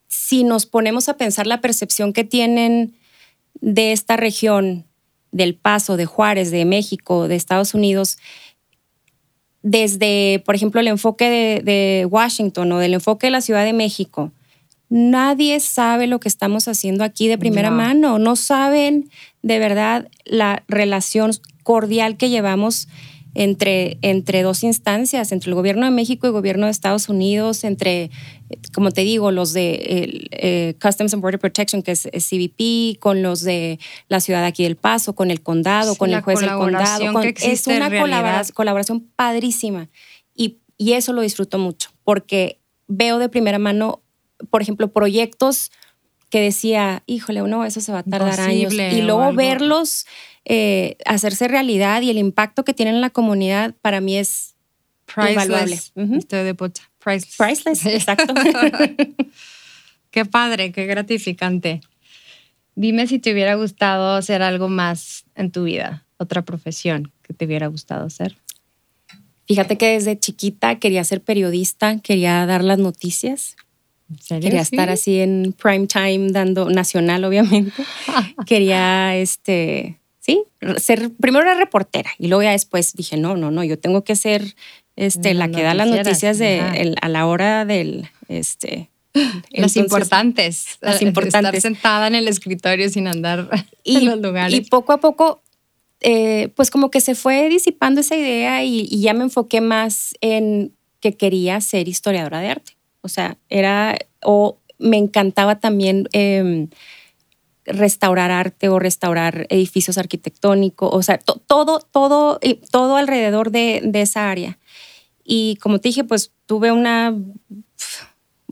si nos ponemos a pensar la percepción que tienen de esta región, del Paso, de Juárez, de México, de Estados Unidos, desde, por ejemplo, el enfoque de, de, Washington o del enfoque de la Ciudad de México, nadie sabe lo que estamos haciendo aquí de primera mano. No saben de verdad la relación cordial que llevamos entre, entre dos instancias, entre el gobierno de México y el gobierno de Estados Unidos, entre, como te digo, los de eh, Customs and Border Protection, que es, CBP, con los de la ciudad aquí del Paso, con el condado, con el juez del condado. es una colaboración, colaboración padrísima y, y eso lo disfruto mucho porque veo de primera mano, por ejemplo, proyectos que decía, híjole, no, eso se va a tardar años. Y luego verlos eh, hacerse realidad y el impacto que tienen en la comunidad para mí es invaluable. Priceless. Priceless, exacto. [laughs] qué padre, qué gratificante. Dime si te hubiera gustado hacer algo más en tu vida, otra profesión que te hubiera gustado hacer. Fíjate que desde chiquita quería ser periodista, quería dar las noticias. Quería estar así en prime time dando nacional, obviamente. quería este sí, ser primero era reportera y luego ya después dije, "No, no, no, yo tengo que ser este la que da las noticias de a la hora del este las importantes. Las importantes. Estar sentada en el escritorio sin andar [laughs] y, en los lugares. Y poco a poco, eh, pues como que se fue disipando esa idea y, y, ya me enfoqué más en que quería ser historiadora de arte. O sea, era, o me encantaba también eh, restaurar arte o restaurar edificios arquitectónicos, o sea, todo, todo, todo alrededor de, de, esa área. Y como te dije, pues tuve una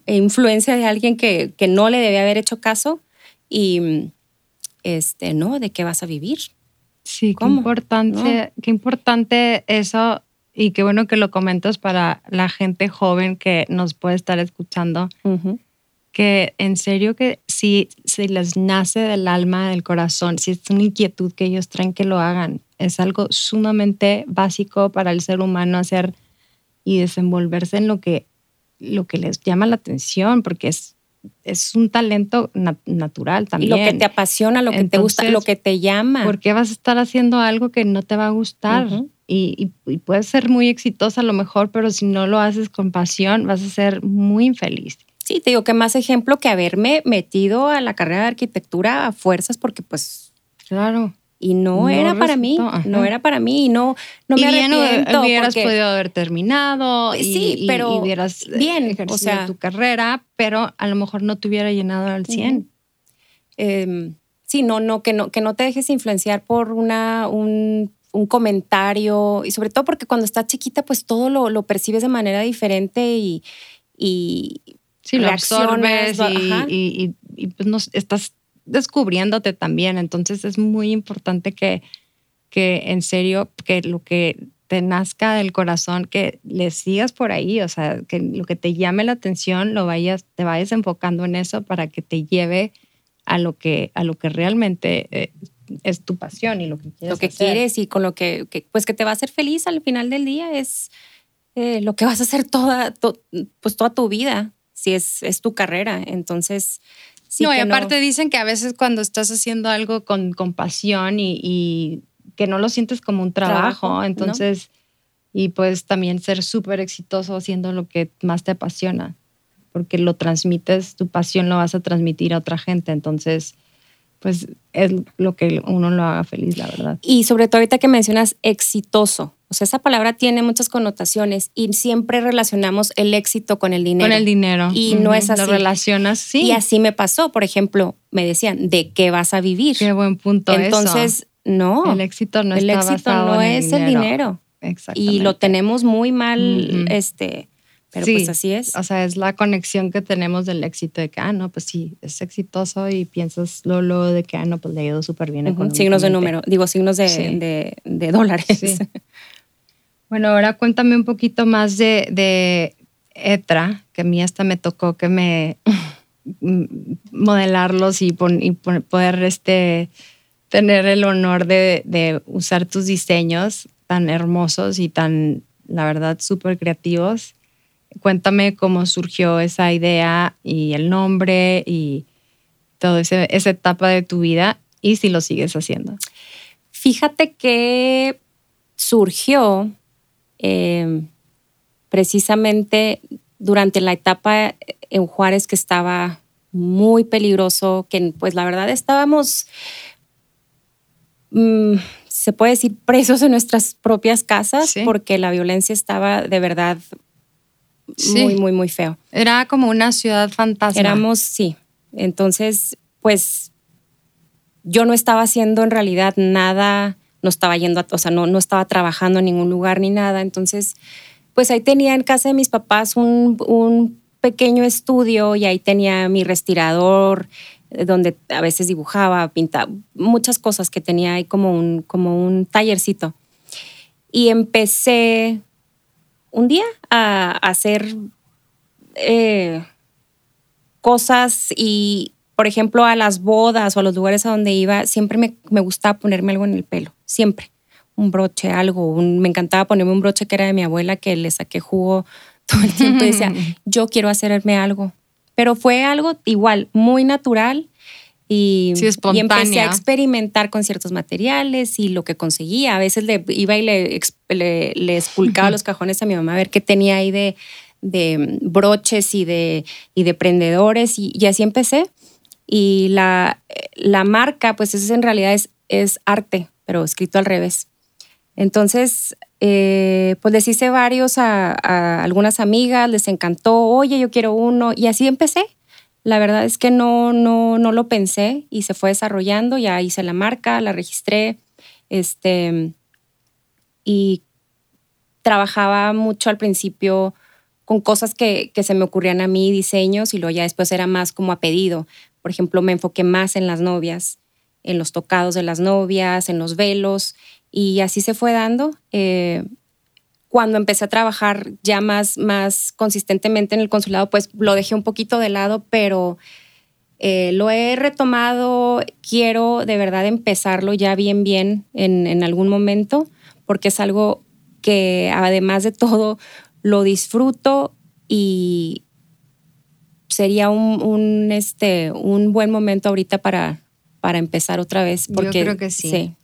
influencia de alguien que, que no le debía haber hecho caso y, este, ¿no? ¿De qué vas a vivir? Sí, qué importante, qué importante eso y qué bueno que lo comentas para la gente joven que nos puede estar escuchando. Que en serio que si, si les nace del alma, del corazón, si es una inquietud que ellos traen que lo hagan, es algo sumamente básico para el ser humano hacer y desenvolverse en lo que, lo que les llama la atención, porque es, es un talento natural también. Lo que te apasiona, lo que te gusta, lo que te llama. ¿Por qué vas a estar haciendo algo que no te va a gustar? Y, y, puedes ser muy exitosa a lo mejor, pero si no lo haces con pasión, vas a ser muy infeliz. Sí, te digo que más ejemplo que haberme metido a la carrera de arquitectura a fuerzas porque pues... Claro. Y no, era para mí, no era para mí y no, no me y bien hubieras podido haber terminado pues sí, y, pero hubieras eh, bien, o sea, tu carrera, pero a lo mejor no te hubiera llenado al 100. Em, sí, no, no, que no, que no te dejes influenciar por una, un un comentario y sobre todo porque cuando estás chiquita pues todo lo, lo percibes de manera diferente y, y sí, lo absorbes y, y, pues no, estás descubriéndote también. Entonces es muy importante que, que en serio, que lo que te nazca del corazón, que le sigas por ahí, o sea, que lo que te llame la atención, lo vayas, te vayas enfocando en eso para que te lleve a lo que, a lo que realmente eh, es tu pasión y lo que quieres. Lo que quieres y con lo que, pues que te va a hacer feliz al final del día es eh, lo que vas a hacer toda, pues toda tu vida, si es, es tu carrera. Entonces, sí no, y aparte dicen que a veces cuando estás haciendo algo con, con pasión y, que no lo sientes como un trabajo. Trabajo, ¿no? entonces, y puedes también ser súper exitoso haciendo lo que más te apasiona, porque lo transmites, tu pasión lo vas a transmitir a otra gente. Entonces, pues es lo que uno lo haga feliz, la verdad. Y sobre todo ahorita que mencionas exitoso. O sea, esa palabra tiene muchas connotaciones y siempre relacionamos el éxito con el dinero. Con el dinero. Y no es así. Lo relacionas, sí. Y así me pasó. Por ejemplo, me decían, ¿de qué vas a vivir? Qué buen punto. Entonces, eso. no. el éxito no el está éxito basado no en es el dinero. Exactamente. Y lo tenemos muy mal, este, pero Sí, pues así es. O sea, es la conexión que tenemos del éxito de que, ah, no, pues sí, es exitoso y piensas luego, luego de que, ah, no, pues le ha ido súper bien. Ujú, Signos de número, digo signos de, Sí. de- de dólares. Sí. Bueno, ahora cuéntame un poquito más de, de Etra, que a mí hasta me tocó que me mm, modelarlos y, pon- y pon- poder este, tener el honor de, de usar tus diseños tan hermosos y tan, la verdad, súper creativos. Cuéntame cómo surgió esa idea y el nombre y toda esa etapa de tu vida y si lo sigues haciendo. Fíjate que surgió eh, precisamente durante la etapa en Juárez que estaba muy peligroso, que pues la verdad estábamos, mm, se puede decir, presos en nuestras propias casas Sí. porque la violencia estaba de verdad Sí. muy, muy, muy feo. Era como una ciudad fantasma. Éramos, sí. Entonces, pues yo no estaba haciendo en realidad nada, no estaba yendo, a, o sea, no, no estaba trabajando en ningún lugar ni nada. Entonces, pues ahí tenía en casa de mis papás un, un pequeño estudio y ahí tenía mi respirador, eh, donde a veces dibujaba, pintaba, muchas cosas que tenía ahí como un, como un tallercito. Y empecé un día a, a hacer eh, cosas y, por ejemplo, a las bodas o a los lugares a donde iba, siempre me, me gustaba ponerme algo en el pelo, siempre. Un broche, algo. un- me encantaba ponerme un broche que era de mi abuela, que le saqué jugo [laughs] todo el tiempo y decía, [laughs] yo quiero hacerme algo. Pero fue algo igual, muy natural. Y, Sí, y empecé a experimentar con ciertos materiales y lo que conseguía. A veces le iba y le, le, le espulcaba los cajones a mi mamá a ver qué tenía ahí de, de broches y de, y de prendedores y, y así empecé. Y la, la marca, pues es en realidad es, es arte, pero escrito al revés. Entonces, eh, pues les hice varios a, a algunas amigas, les encantó, oye, yo quiero uno, y así empecé. La verdad es que no, no, no lo pensé y se fue desarrollando, ya hice la marca, la registré, este, y trabajaba mucho al principio con cosas que, que se me ocurrían a mí, diseños, y luego ya después era más como a pedido. Por ejemplo, me enfoqué más en las novias, en los tocados de las novias, en los velos, y así se fue dando. Eh, cuando empecé a trabajar ya más, más consistentemente en el consulado, pues lo dejé un poquito de lado, pero eh, lo he retomado. Quiero de verdad empezarlo ya bien, bien en, en algún momento, porque es algo que además de todo lo disfruto y sería un, un, este, un buen momento ahorita para, para empezar otra vez. Yo creo que sí.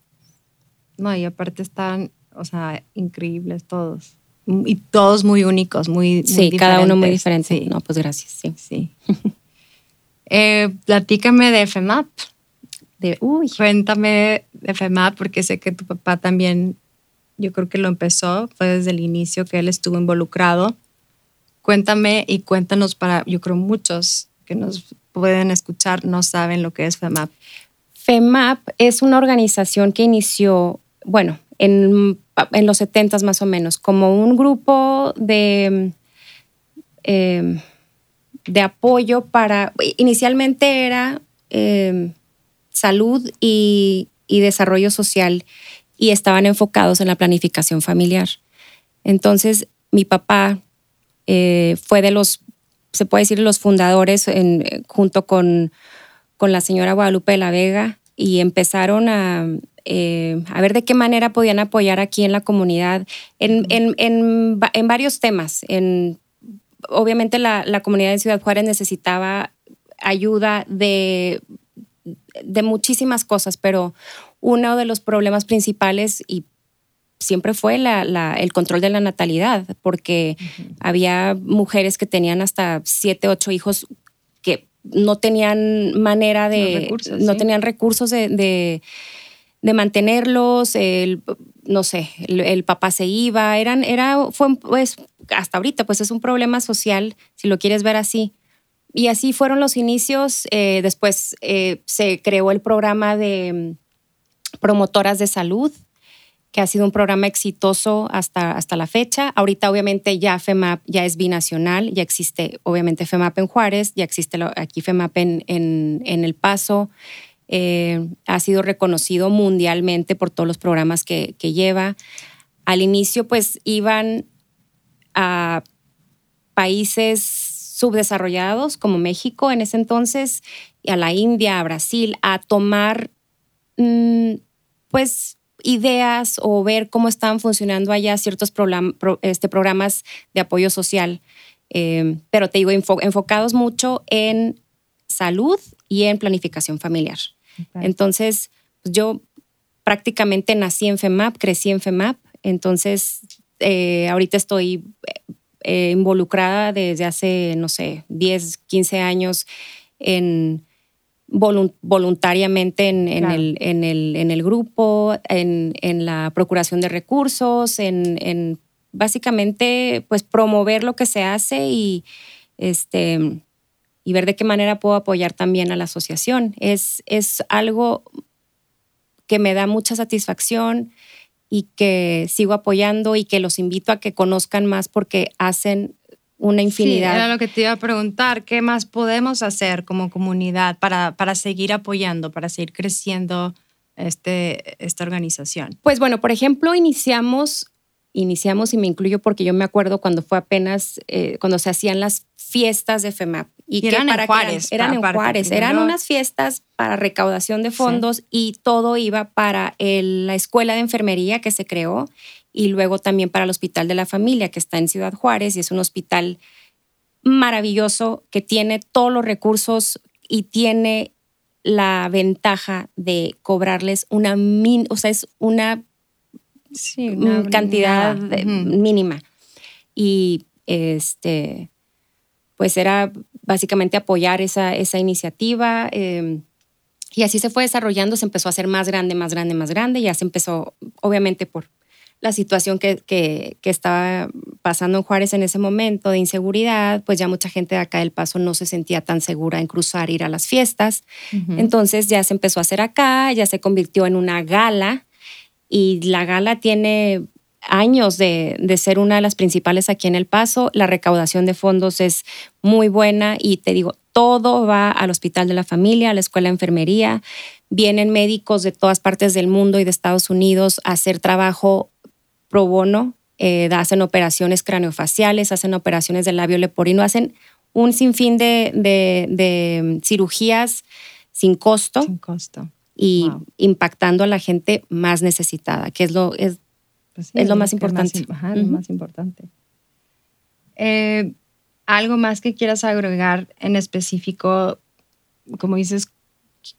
No, y aparte están, o sea, increíbles todos. Y todos muy únicos, muy, muy Sí, cada uno muy diferente. Sí, No, pues gracias. Sí. sí. [laughs] Eh, platícame de FEMAP. De, uy, Cuéntame de FEMAP, porque sé que tu papá también, yo creo que lo empezó, fue desde el inicio que él estuvo involucrado. Cuéntame y cuéntanos para, yo creo muchos que nos pueden escuchar no saben lo que es FEMAP. FEMAP es una organización que inició, bueno, en, en los 70 más o menos, como un grupo de, eh, de apoyo para, inicialmente era eh, salud y, desarrollo social y estaban enfocados en la planificación familiar. Entonces, mi papá eh, fue de los, se puede decir, los fundadores junto con, con la señora Guadalupe de la Vega y empezaron a, eh, a ver de qué manera podían apoyar aquí en la comunidad en, en, en, en varios temas. En, obviamente la, la, comunidad de Ciudad Juárez necesitaba ayuda de, de muchísimas cosas, pero uno de los problemas principales y siempre fue el control de la natalidad, porque había mujeres que tenían hasta siete, ocho hijos que no tenían manera de, no, tenían recursos de, mantenerlos, el, no sé, el, papá se iba, eran, era, fue, pues, hasta ahorita, pues es un problema social, si lo quieres ver así. Y así fueron los inicios. Eh, después eh, se creó el programa de mm, promotoras de salud, que ha sido un programa exitoso hasta, hasta la fecha. Ahorita obviamente ya FEMAP ya es binacional, ya existe obviamente FEMAP en Juárez, ya existe aquí FEMAP en, en, El Paso. Eh, ha sido reconocido mundialmente por todos los programas que, lleva. Al inicio pues iban a países subdesarrollados como México en ese entonces, y a la India, a Brasil, a tomar mm, pues ideas o ver cómo estaban funcionando allá ciertos este, programas de apoyo social. Em, pero te digo, enfocados mucho en salud y en planificación familiar. Entonces, pues, yo prácticamente nací en FEMAP, crecí en FEMAP, entonces eh, ahorita estoy eh, involucrada desde hace, no sé, 10, 15 años en voluntariamente en, el, en, el, en, el, grupo, en, en, la procuración de recursos, en, básicamente pues promover lo que se hace y, este, y ver de qué manera puedo apoyar también a la asociación. Es, es algo que me da mucha satisfacción y que sigo apoyando y que los invito a que conozcan más porque hacen una infinidad. Sí, era lo que te iba a preguntar, ¿qué más podemos hacer como comunidad para, para seguir apoyando, para seguir creciendo este, esta organización? Pues bueno, por ejemplo, iniciamos, iniciamos y me incluyo porque yo me acuerdo cuando fue apenas, eh, cuando se hacían las fiestas de FEMAP. Y, eran en Juárez. Eran, en Juárez, eran unas fiestas para recaudación de fondos y todo iba para la escuela de enfermería que se creó y luego también para el Hospital de la Familia, que está en Ciudad Juárez y es un hospital maravilloso que tiene todos los recursos y tiene la ventaja de cobrarles una, o sea, es una, cantidad mínima. Y este, pues era básicamente apoyar esa, esa iniciativa. Em, y así se fue desarrollando, se empezó a hacer más grande, más grande, más grande. Ya se empezó, obviamente, por la situación que, que, estaba pasando en Juárez en ese momento de inseguridad, pues ya mucha gente de acá del Paso no se sentía tan segura en cruzar, ir a las fiestas. Entonces ya se empezó a hacer acá, ya se convirtió en una gala y la gala tiene años de, de, ser una de las principales aquí en El Paso. La recaudación de fondos es muy buena y te digo, todo va al Hospital de la Familia, a la Escuela de Enfermería. Vienen médicos de todas partes del mundo y de Estados Unidos a hacer trabajo pro bono, eh, hacen operaciones craneofaciales, hacen operaciones del labio leporino, hacen un sinfín de, de, cirugías sin costo. Sin costo. Y impactando a la gente más necesitada, que es lo, es, pues es lo más importante. lo más importante. Eh, ¿Algo más que quieras agregar en específico? Como dices,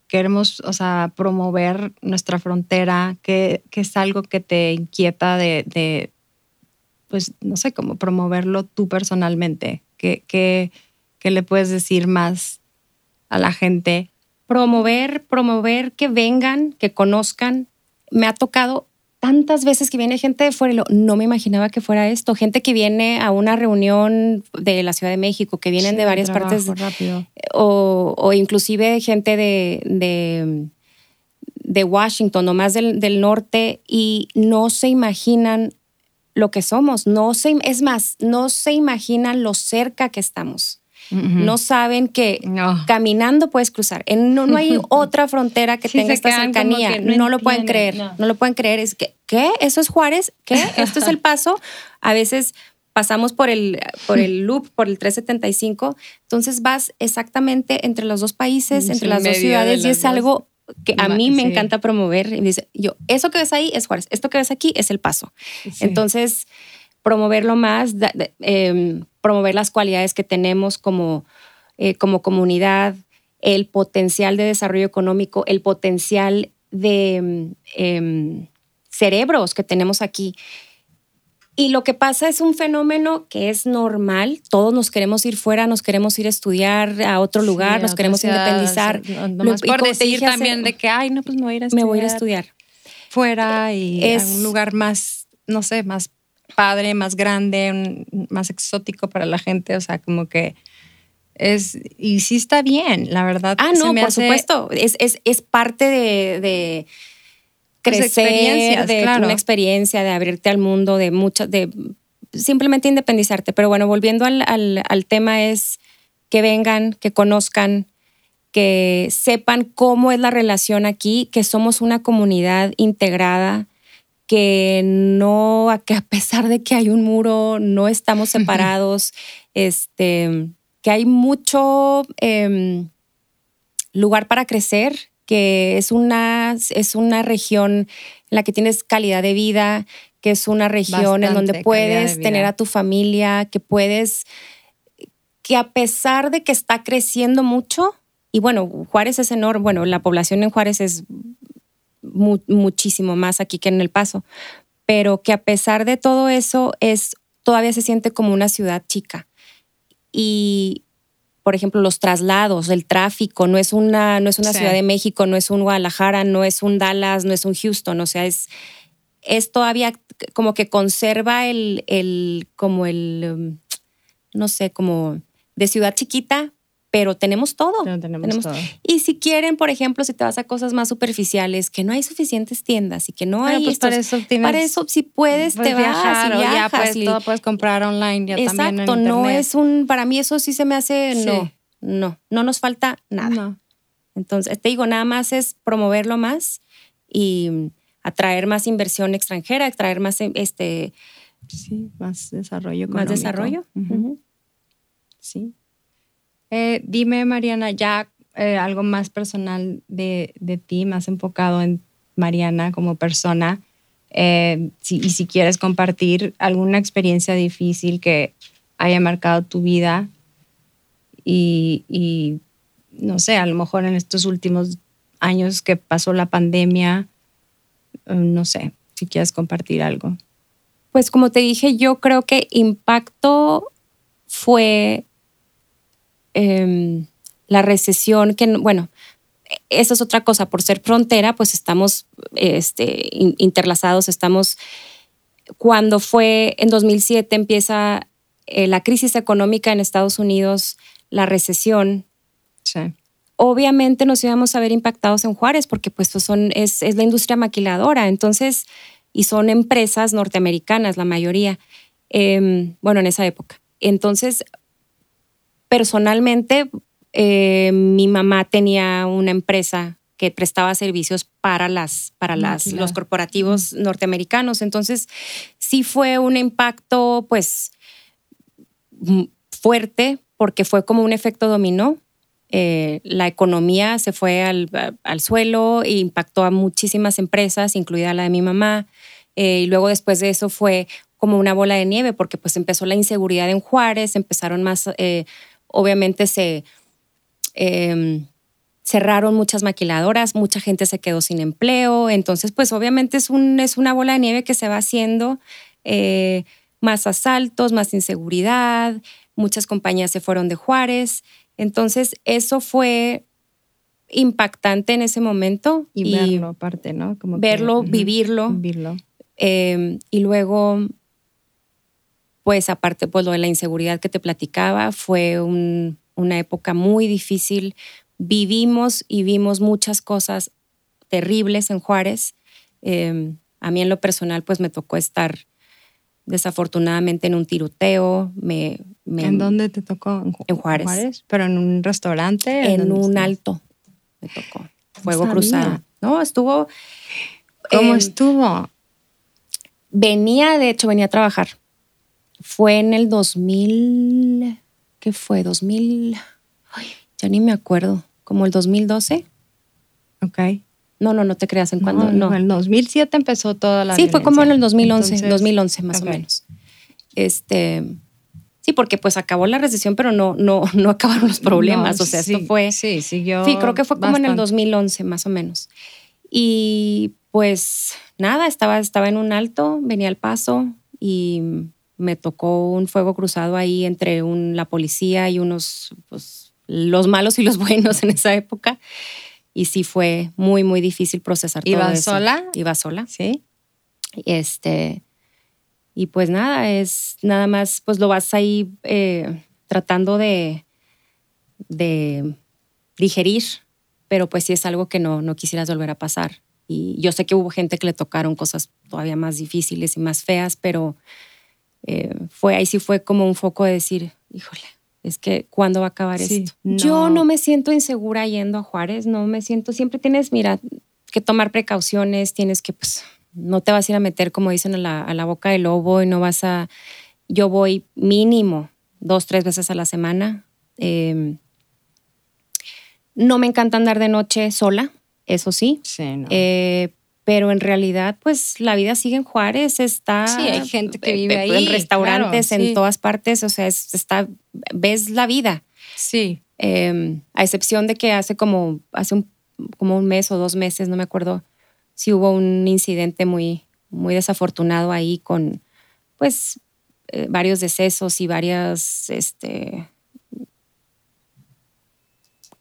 queremos, o sea, promover nuestra frontera, que, es algo que te inquieta de, pues, no sé, cómo promoverlo tú personalmente. ¿Qué, qué, qué le puedes decir más a la gente? Promover, promover que vengan, que conozcan. Me ha tocado tantas veces que viene gente de fuera y no me imaginaba que fuera esto. Gente que viene a una reunión de la Ciudad de México, que vienen de varias partes. O, o, inclusive gente de, de, de Washington o más del, del, norte y no se imaginan lo que somos. No se, es más, no se imaginan lo cerca que estamos. No saben que caminando puedes cruzar. No, no hay [laughs] otra frontera que tenga esta cercanía. No, lo pueden creer. No. lo pueden creer. Es que, ¿qué? ¿Eso es Juárez? ¿Qué? ¿Esto es el [laughs] paso? A veces pasamos por el, por el loop, por el 375. Entonces vas exactamente entre los dos países, entre las dos ciudades y es algo que a mí me encanta promover. Y dice, yo, eso que ves ahí es Juárez, esto que ves aquí es el paso. Entonces, promoverlo más, em, promover las cualidades que tenemos como, eh, como comunidad, el potencial de desarrollo económico, el potencial de em, cerebros que tenemos aquí. Y lo que pasa es un fenómeno que es normal. Todos nos queremos ir fuera, nos queremos ir a estudiar a otro lugar, nos queremos independizar. No, más por decir también de que, ay, no, pues me voy a ir a estudiar. Me voy a ir a estudiar. Fuera y es, un lugar más, no sé, más padre, más grande, más exótico para la gente. O sea, como que es, y sí está bien, la verdad. Ah, no, por supuesto. Es, es, es parte de pues, crecer, de una experiencia, de abrirte al mundo, de mucho, de simplemente independizarte. Pero bueno, volviendo al, al, tema es que vengan, que conozcan, que sepan cómo es la relación aquí, que somos una comunidad integrada, que no, que a pesar de que hay un muro, no estamos separados, este, que hay mucho em, lugar para crecer, que es una, es una región en la que tienes calidad de vida, que es una región en donde puedes tener a tu familia, que puedes, que a pesar de que está creciendo mucho, y bueno, Juárez es enorme, bueno, la población en Juárez es muchísimo más aquí que en El Paso, pero que a pesar de todo eso es todavía se siente como una ciudad chica. Y, por ejemplo, los traslados, el tráfico, no es una, no es una Ciudad de México, no es un Guadalajara, no es un Dallas, no es un Houston, o sea, es, es todavía como que conserva el, el como el, um, no sé, como de ciudad chiquita, pero tenemos todo. tenemos, todo. Y si quieren, por ejemplo, si te vas a cosas más superficiales, que no hay suficientes tiendas y que no hay pues para eso tienes, para eso si puedes, te vas y viajas, ya puedes, todo puedes comprar online ya Exacto, también Exacto, no es un para mí eso sí se me hace no, no, no nos falta nada. Entonces, te digo, nada más es promoverlo más y atraer más inversión extranjera, atraer más este sí, más desarrollo Más desarrollo. Sí. Eh, dime, Mariana, ya eh, algo más personal de, ti, más enfocado en Mariana como persona. Eh, y si quieres compartir alguna experiencia difícil que haya marcado tu vida y, no sé, a lo mejor en estos últimos años que pasó la pandemia, no sé, si quieres compartir algo. Pues como te dije, yo creo que impacto fue Em, la recesión, que bueno, esa es otra cosa, por ser frontera, pues estamos este, interlazados, estamos, cuando fue en 2007 empieza eh, la crisis económica en Estados Unidos, la recesión. Obviamente nos íbamos a ver impactados en Juárez porque pues son, es, es la industria maquiladora, entonces, y son empresas norteamericanas la mayoría, em, bueno, en esa época. Entonces, personalmente, eh, mi mamá tenía una empresa que prestaba servicios para, las, para las, los corporativos norteamericanos. Entonces, sí fue un impacto, pues, fuerte, porque fue como un efecto dominó. Eh, la economía se fue al, suelo e impactó a muchísimas empresas, incluida la de mi mamá. Eh, y luego después de eso fue como una bola de nieve, porque pues empezó la inseguridad en Juárez, empezaron más obviamente se em, cerraron muchas maquiladoras, mucha gente se quedó sin empleo, entonces pues obviamente es, un, es una bola de nieve que se va haciendo, eh, más asaltos, más inseguridad, muchas compañías se fueron de Juárez, entonces eso fue impactante en ese momento. Y, verlo aparte, ¿no? Como verlo, vivirlo. Vivirlo. Em, y luego pues aparte pues lo de la inseguridad que te platicaba, fue una época muy difícil. Vivimos y vimos muchas cosas terribles en Juárez. Em, a mí en lo personal pues me tocó estar desafortunadamente en un tiroteo. Me, ¿En dónde te tocó? En, Juárez. ¿Pero en un restaurante? En un alto me tocó. Fuego cruzado. No, estuvo... ¿Cómo estuvo? Venía, de hecho, venía a trabajar fue en el 2000, ¿qué fue? 2000, ya ni me acuerdo, como el 2012. Ok. No, no, no te creas en cuándo. No, En el 2007 empezó toda la. Sí, fue como en el 2011, 2011 más o menos. Este, sí, porque pues acabó la recesión, pero no, no, no acabaron los problemas. o sea, esto fue. Sí, siguió. Sí, creo que fue como en el 2011 más o menos. Y pues nada, estaba, estaba en un alto, venía al paso y me tocó un fuego cruzado ahí entre un, la policía y unos, pues, los malos y los [laughs] buenos en esa época. Y sí fue muy, muy difícil procesar todo ¿Iba eso. sola? Iba sola. Sí. Este, y pues nada, es nada más, pues lo vas ahí eh, tratando de, de digerir, pero pues sí es algo que no, no quisieras volver a pasar. Y yo sé que hubo gente que le tocaron cosas todavía más difíciles y más feas, pero eh, fue ahí sí fue como un foco de decir, híjole, es que ¿cuándo va a acabar Sí, esto? no. Yo no me siento insegura yendo a Juárez, no me siento, siempre tienes, mira, que tomar precauciones, tienes que, pues, no te vas a ir a meter, como dicen, a la, a la boca del lobo y no vas a, yo voy mínimo dos, tres veces a la semana. Eh, no me encanta andar de noche sola, eso sí. Sí, no. Eh, pero en realidad, pues la vida sigue en Juárez, está. Sí, hay gente que eh, vive ahí, En restaurantes, claro, sí. en todas partes, o sea, es- está, ves la vida. sí. Eh, a excepción de que hace como, hace un, como un mes o dos meses, no me acuerdo, si hubo un incidente muy, muy desafortunado ahí con, pues, eh, varios decesos y varias, este,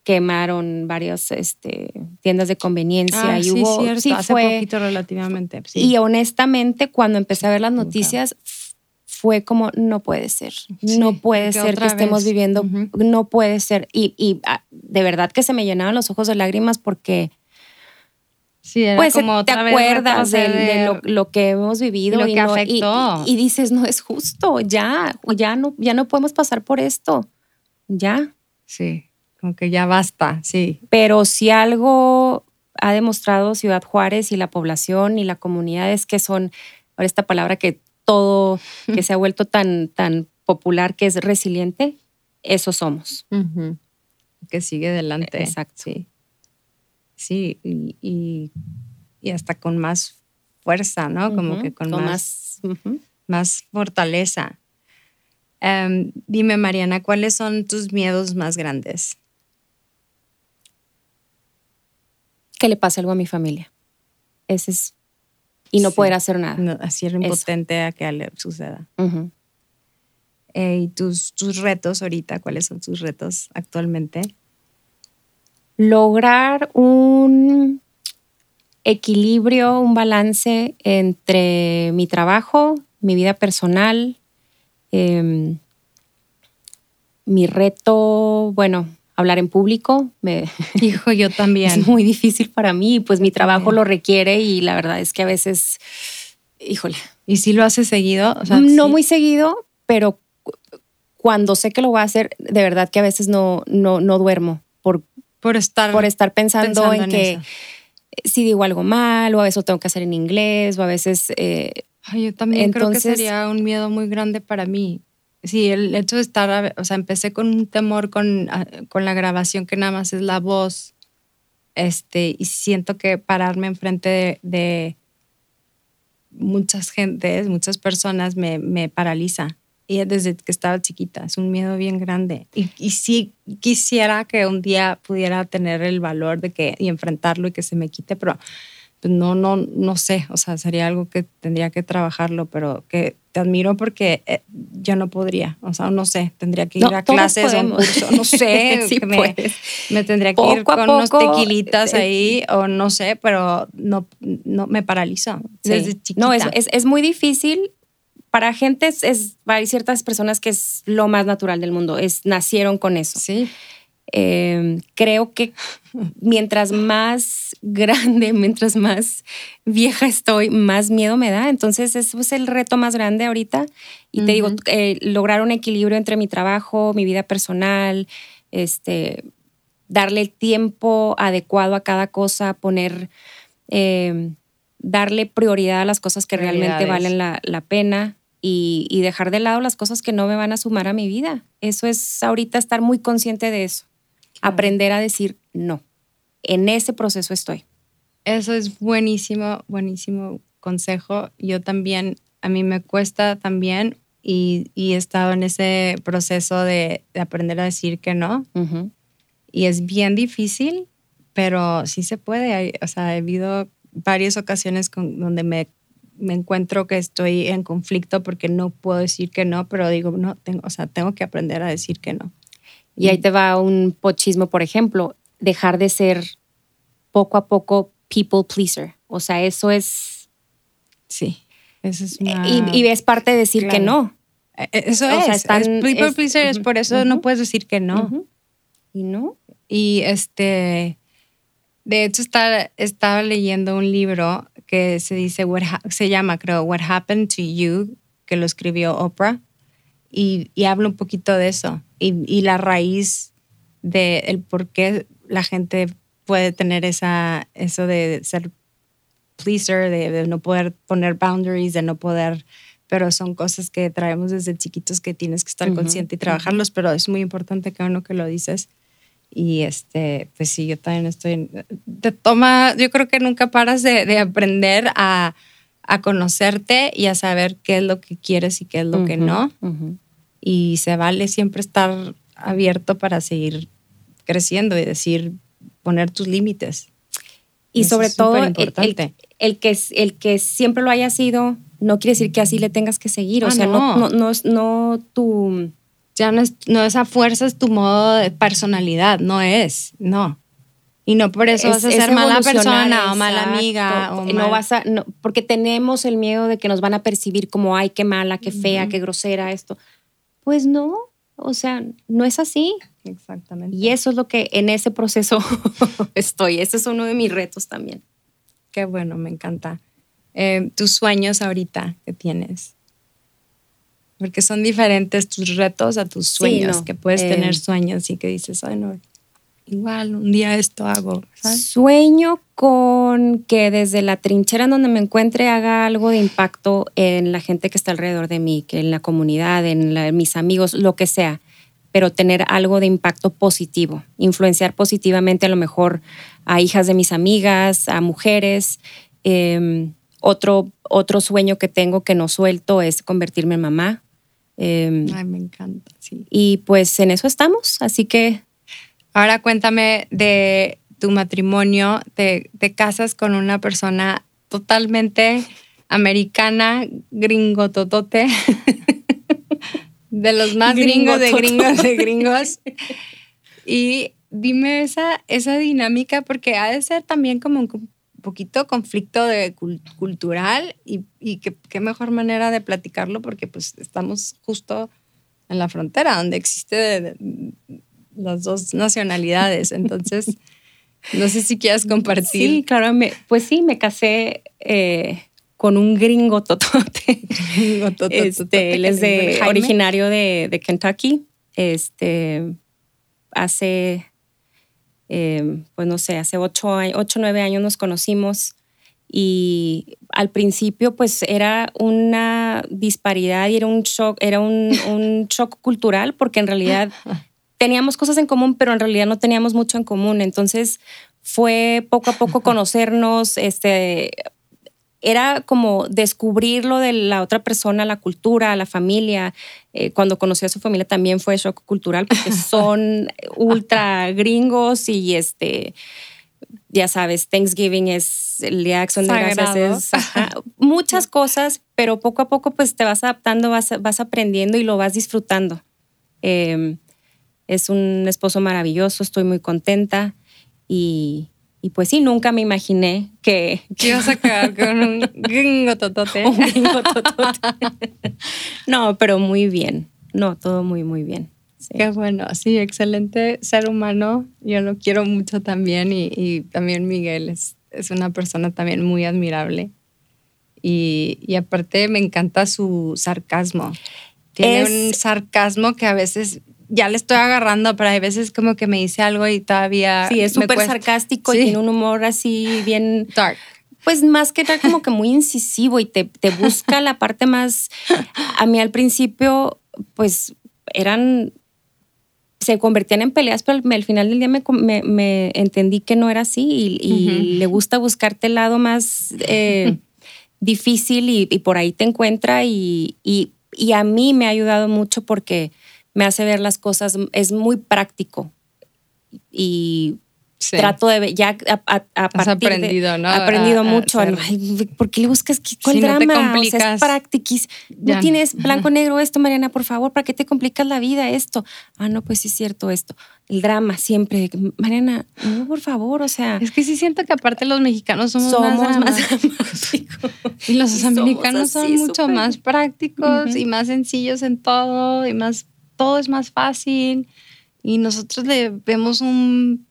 quemaron varias este, tiendas de conveniencia Ah, y sí, hubo, cierto. sí Hace fue, poquito relativamente. Sí. y honestamente, cuando empecé a ver las noticias, fue como, no puede ser, Sí, no puede ser que estemos vez. viviendo, no puede ser. Y, y, ah, de verdad que se me llenaban los ojos de lágrimas porque, sí, era pues, como te acuerdas de, lo, lo que hemos vivido lo y, que no- y- afectó. y dices, no es justo, ya, ya no, ya no podemos pasar por esto, ya. Sí, como que ya basta, sí. Pero si algo ha demostrado Ciudad Juárez y la población y la comunidad es que son, ahora esta palabra que todo, que se ha vuelto tan, tan popular, que es resiliente, eso somos. Que sigue adelante. Exacto. Sí. Sí, y, y, y hasta con más fuerza, ¿no? Como que con, más, más fortaleza. Em, dime, Mariana, ¿cuáles son tus miedos más grandes? Que le pase algo a mi familia. Ese es, y no Sí. poder hacer nada. No, así era impotente a que le suceda. Eh, ¿Y tus, tus retos ahorita? ¿Cuáles son tus retos actualmente? lograr un equilibrio, un balance entre mi trabajo, mi vida personal, em, mi reto, bueno, hablar en público, me, [laughs] Hijo, yo también. es muy difícil para mí, pues mi trabajo lo requiere y la verdad es que a veces, híjole, ¿Y si lo haces seguido? O sea, no sí. muy seguido, pero cu- cuando sé que lo voy a hacer, de verdad que a veces no, no, no duermo por, por estar, por estar pensando, pensando en, en que eso. si digo algo mal o a veces lo tengo que hacer en inglés o a veces... eh, Ay, yo también creo que Entonces- sería un miedo muy grande para mí. Sí, el hecho de estar, o sea, empecé con un temor con, a- con la grabación que nada más es la voz, este, y siento que pararme enfrente de, de muchas gentes, muchas personas me, me paraliza. Y desde que estaba chiquita, es un miedo bien grande. Y, y sí quisiera que un día pudiera tener el valor de que, y enfrentarlo y que se me quite, pero pues no, no, no sé, o sea, sería algo que tendría que trabajarlo, pero que te admiro porque eh, yo no podría, o sea, no sé, tendría que ir No, a clases o un podemos. curso, no [laughs] sé, Sí me, me tendría que ir Poco con unos poco, tequilitas eh, ahí o no sé, pero no, no me paralizo sí. desde chiquita. No, es, es, es muy difícil. Para gente es, es- hay ciertas personas que es lo más natural del mundo, es nacieron con eso. sí, Eh, creo que mientras más grande, [laughs] mientras más vieja estoy, más miedo me da. Entonces, eso es el reto más grande ahorita. Y te digo, eh, lograr un equilibrio entre mi trabajo, mi vida personal, este, darle el tiempo adecuado a cada cosa, poner, eh, darle prioridad a las cosas que realmente valen la, la pena y, y dejar de lado las cosas que no me van a sumar a mi vida. Eso es ahorita estar muy consciente de eso. Aprender a decir no. En ese proceso estoy. Eso es buenísimo, buenísimo consejo. Yo también, a mí me cuesta también y, y he estado en ese proceso de, de aprender a decir que no. Y es bien difícil, pero sí se puede. o sea, he habido varias ocasiones con, donde me, me, encuentro que estoy en conflicto porque no puedo decir que no, pero digo, no, tengo, o sea, tengo que aprender a decir que no. Y ahí te va un pochismo, por ejemplo, dejar de ser poco a poco people pleaser. O sea, eso es... Sí, eso es y, es parte de decir que no. E, e, eso es, people pleaser, es por eso no puedes decir que no. ¿Y no? Y este, de hecho, estaba leyendo un libro que se dice, se llama, creo, What Happened to You, que lo escribió Oprah, y, y habla un poquito de eso, y, la raíz de el por qué la gente puede tener esa, eso de ser pleaser, de, no poder poner boundaries, de no poder, pero son cosas que traemos desde chiquitos que tienes que estar consciente y trabajarlos, pero es muy importante que uno que lo dices y este, pues sí, yo también estoy. Te toma, yo creo que nunca paras de, aprender a, conocerte y a saber qué es lo que quieres y qué es lo que no. Y se vale siempre estar abierto para seguir creciendo y decir, poner tus límites. Y sobre todo, el, el, que, el que siempre lo haya sido, no quiere decir que así le tengas que seguir. o ah, sea, no, no, no, no tu ya no es, no esa fuerza es tu modo de personalidad, no es, no. Y no por eso vas a ser mala persona o mala amiga. O no vas a, no, porque tenemos el miedo de que nos van a percibir como, ay, qué mala, qué fea, qué grosera esto. Pues no, o sea, no es así. Exactamente. Y eso es lo que en ese proceso [laughs] estoy. Ese es uno de mis retos también. Qué bueno, me encanta. Eh, tus sueños ahorita que tienes porque son diferentes tus retos a tus sueños, que puedes tener eh, sueños y que dices, ay, no, igual un día esto hago. Sueño con que desde la trinchera en donde me encuentre haga algo de impacto en la gente que está alrededor de mí, que en la comunidad, en, mis amigos, lo que sea, pero tener algo de impacto positivo, influenciar positivamente a lo mejor a hijas de mis amigas, a mujeres. Em, otro, otro sueño que tengo que no suelto es convertirme en mamá. Em, Ay, me encanta, sí. Y pues en eso estamos, así que... Ahora cuéntame de tu matrimonio, te, casas con una persona totalmente americana, gringo totote, de los más gringos de gringos de gringos. Y dime esa, esa dinámica, porque ha de ser también como un poquito conflicto de cultural y, y qué mejor manera de platicarlo porque pues estamos justo en la frontera donde existe las dos nacionalidades. Entonces, [laughs] no sé si quieras compartir. Sí, claro, pues sí, me casé eh, con un gringo totote. [laughs] este, él es de, originario de, de Kentucky. Este, hace Em, pues no sé, hace ocho, ocho, nueve años nos conocimos y al principio pues era una disparidad y era un shock, era un, un shock cultural porque en realidad [laughs] teníamos cosas en común, pero en realidad no teníamos mucho en común. Entonces fue poco a poco [laughs] conocernos, este, era como descubrir lo de la otra persona, la cultura, la familia. Eh, cuando conocí a su familia también fue shock cultural porque [laughs] son ultra gringos y este, ya sabes, Thanksgiving es el día de acción de gracias. muchas cosas, pero poco a poco pues te vas adaptando, vas, vas aprendiendo y lo vas disfrutando. Em, es un esposo maravilloso, estoy muy contenta y, y pues sí, nunca me imaginé que... Que ibas a quedar con un gringo totote. [laughs] un gringo totote. no, pero muy bien. No, todo muy, muy bien. Qué bueno, sí, excelente ser humano. Yo lo quiero mucho también y, también Miguel es, es, una persona también muy admirable. Y, y aparte me encanta su sarcasmo. Tiene un sarcasmo que a veces ya le estoy agarrando, pero hay veces como que me dice algo y todavía. Sí, es súper sarcástico y tiene un humor así bien. Dark. Pues más que tal, como que muy incisivo y te, te busca la parte más. A mí al principio, pues eran. Se convertían en peleas, pero al final del día me, me, entendí que no era así y, le gusta buscarte el lado más eh, difícil y, y, por ahí te encuentra y, y a mí me ha ayudado mucho porque me hace ver las cosas, es muy práctico y trato de ya a, a, a Has aprendido, ¿no? aprendido mucho. Ay, ¿Por qué le buscas qué- cuál Sí, no te drama? o sea, es practiquis. Ya. No tienes blanco negro esto, Mariana, por favor, ¿para qué te complicas la vida esto? Ah, no, pues sí es cierto esto. El drama siempre. Mariana, no, por favor, o sea, Es que sí siento que aparte los mexicanos somos, somos más, más dramáticos. Y los [laughs] Y americanos son mucho más prácticos y más sencillos en todo y más todo es más fácil y nosotros le vemos un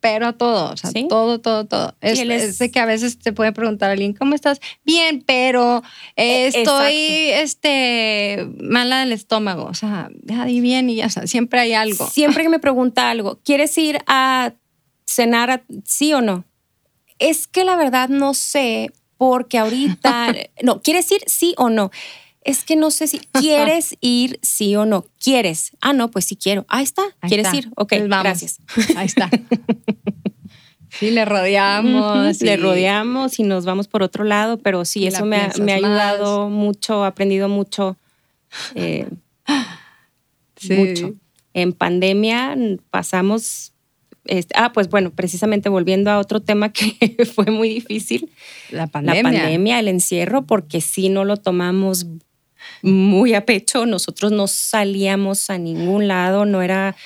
pero a todo, o sea, Sí. todo, todo, todo. Es, él es- es de que a veces te puede preguntar a alguien, ¿cómo estás? Bien, pero eh, E- estoy este, mala del estómago. O sea, di bien y ya, o sea, siempre hay algo. Siempre que me pregunta algo, ¿quieres ir a cenar a- sí o no? Es que la verdad no sé, porque ahorita, [laughs] no, ¿quieres ir sí o no? Es que no sé si quieres ir sí o no. ¿Quieres? Ah, no, pues sí quiero. Ahí está. Ahí ¿Quieres está. ir? Ok, Pues vamos. gracias. Ahí está. [laughs] Sí, le rodeamos. Le rodeamos y nos vamos por otro lado, pero sí, eso me ha, me ha más. ayudado mucho, he aprendido mucho. eh, [gasps] Sí. mucho. En pandemia pasamos, este, ah, pues bueno, precisamente volviendo a otro tema que [laughs] fue muy difícil, La pandemia. la pandemia, el encierro, porque sí no lo tomamos muy a pecho, nosotros no salíamos a ningún lado, no era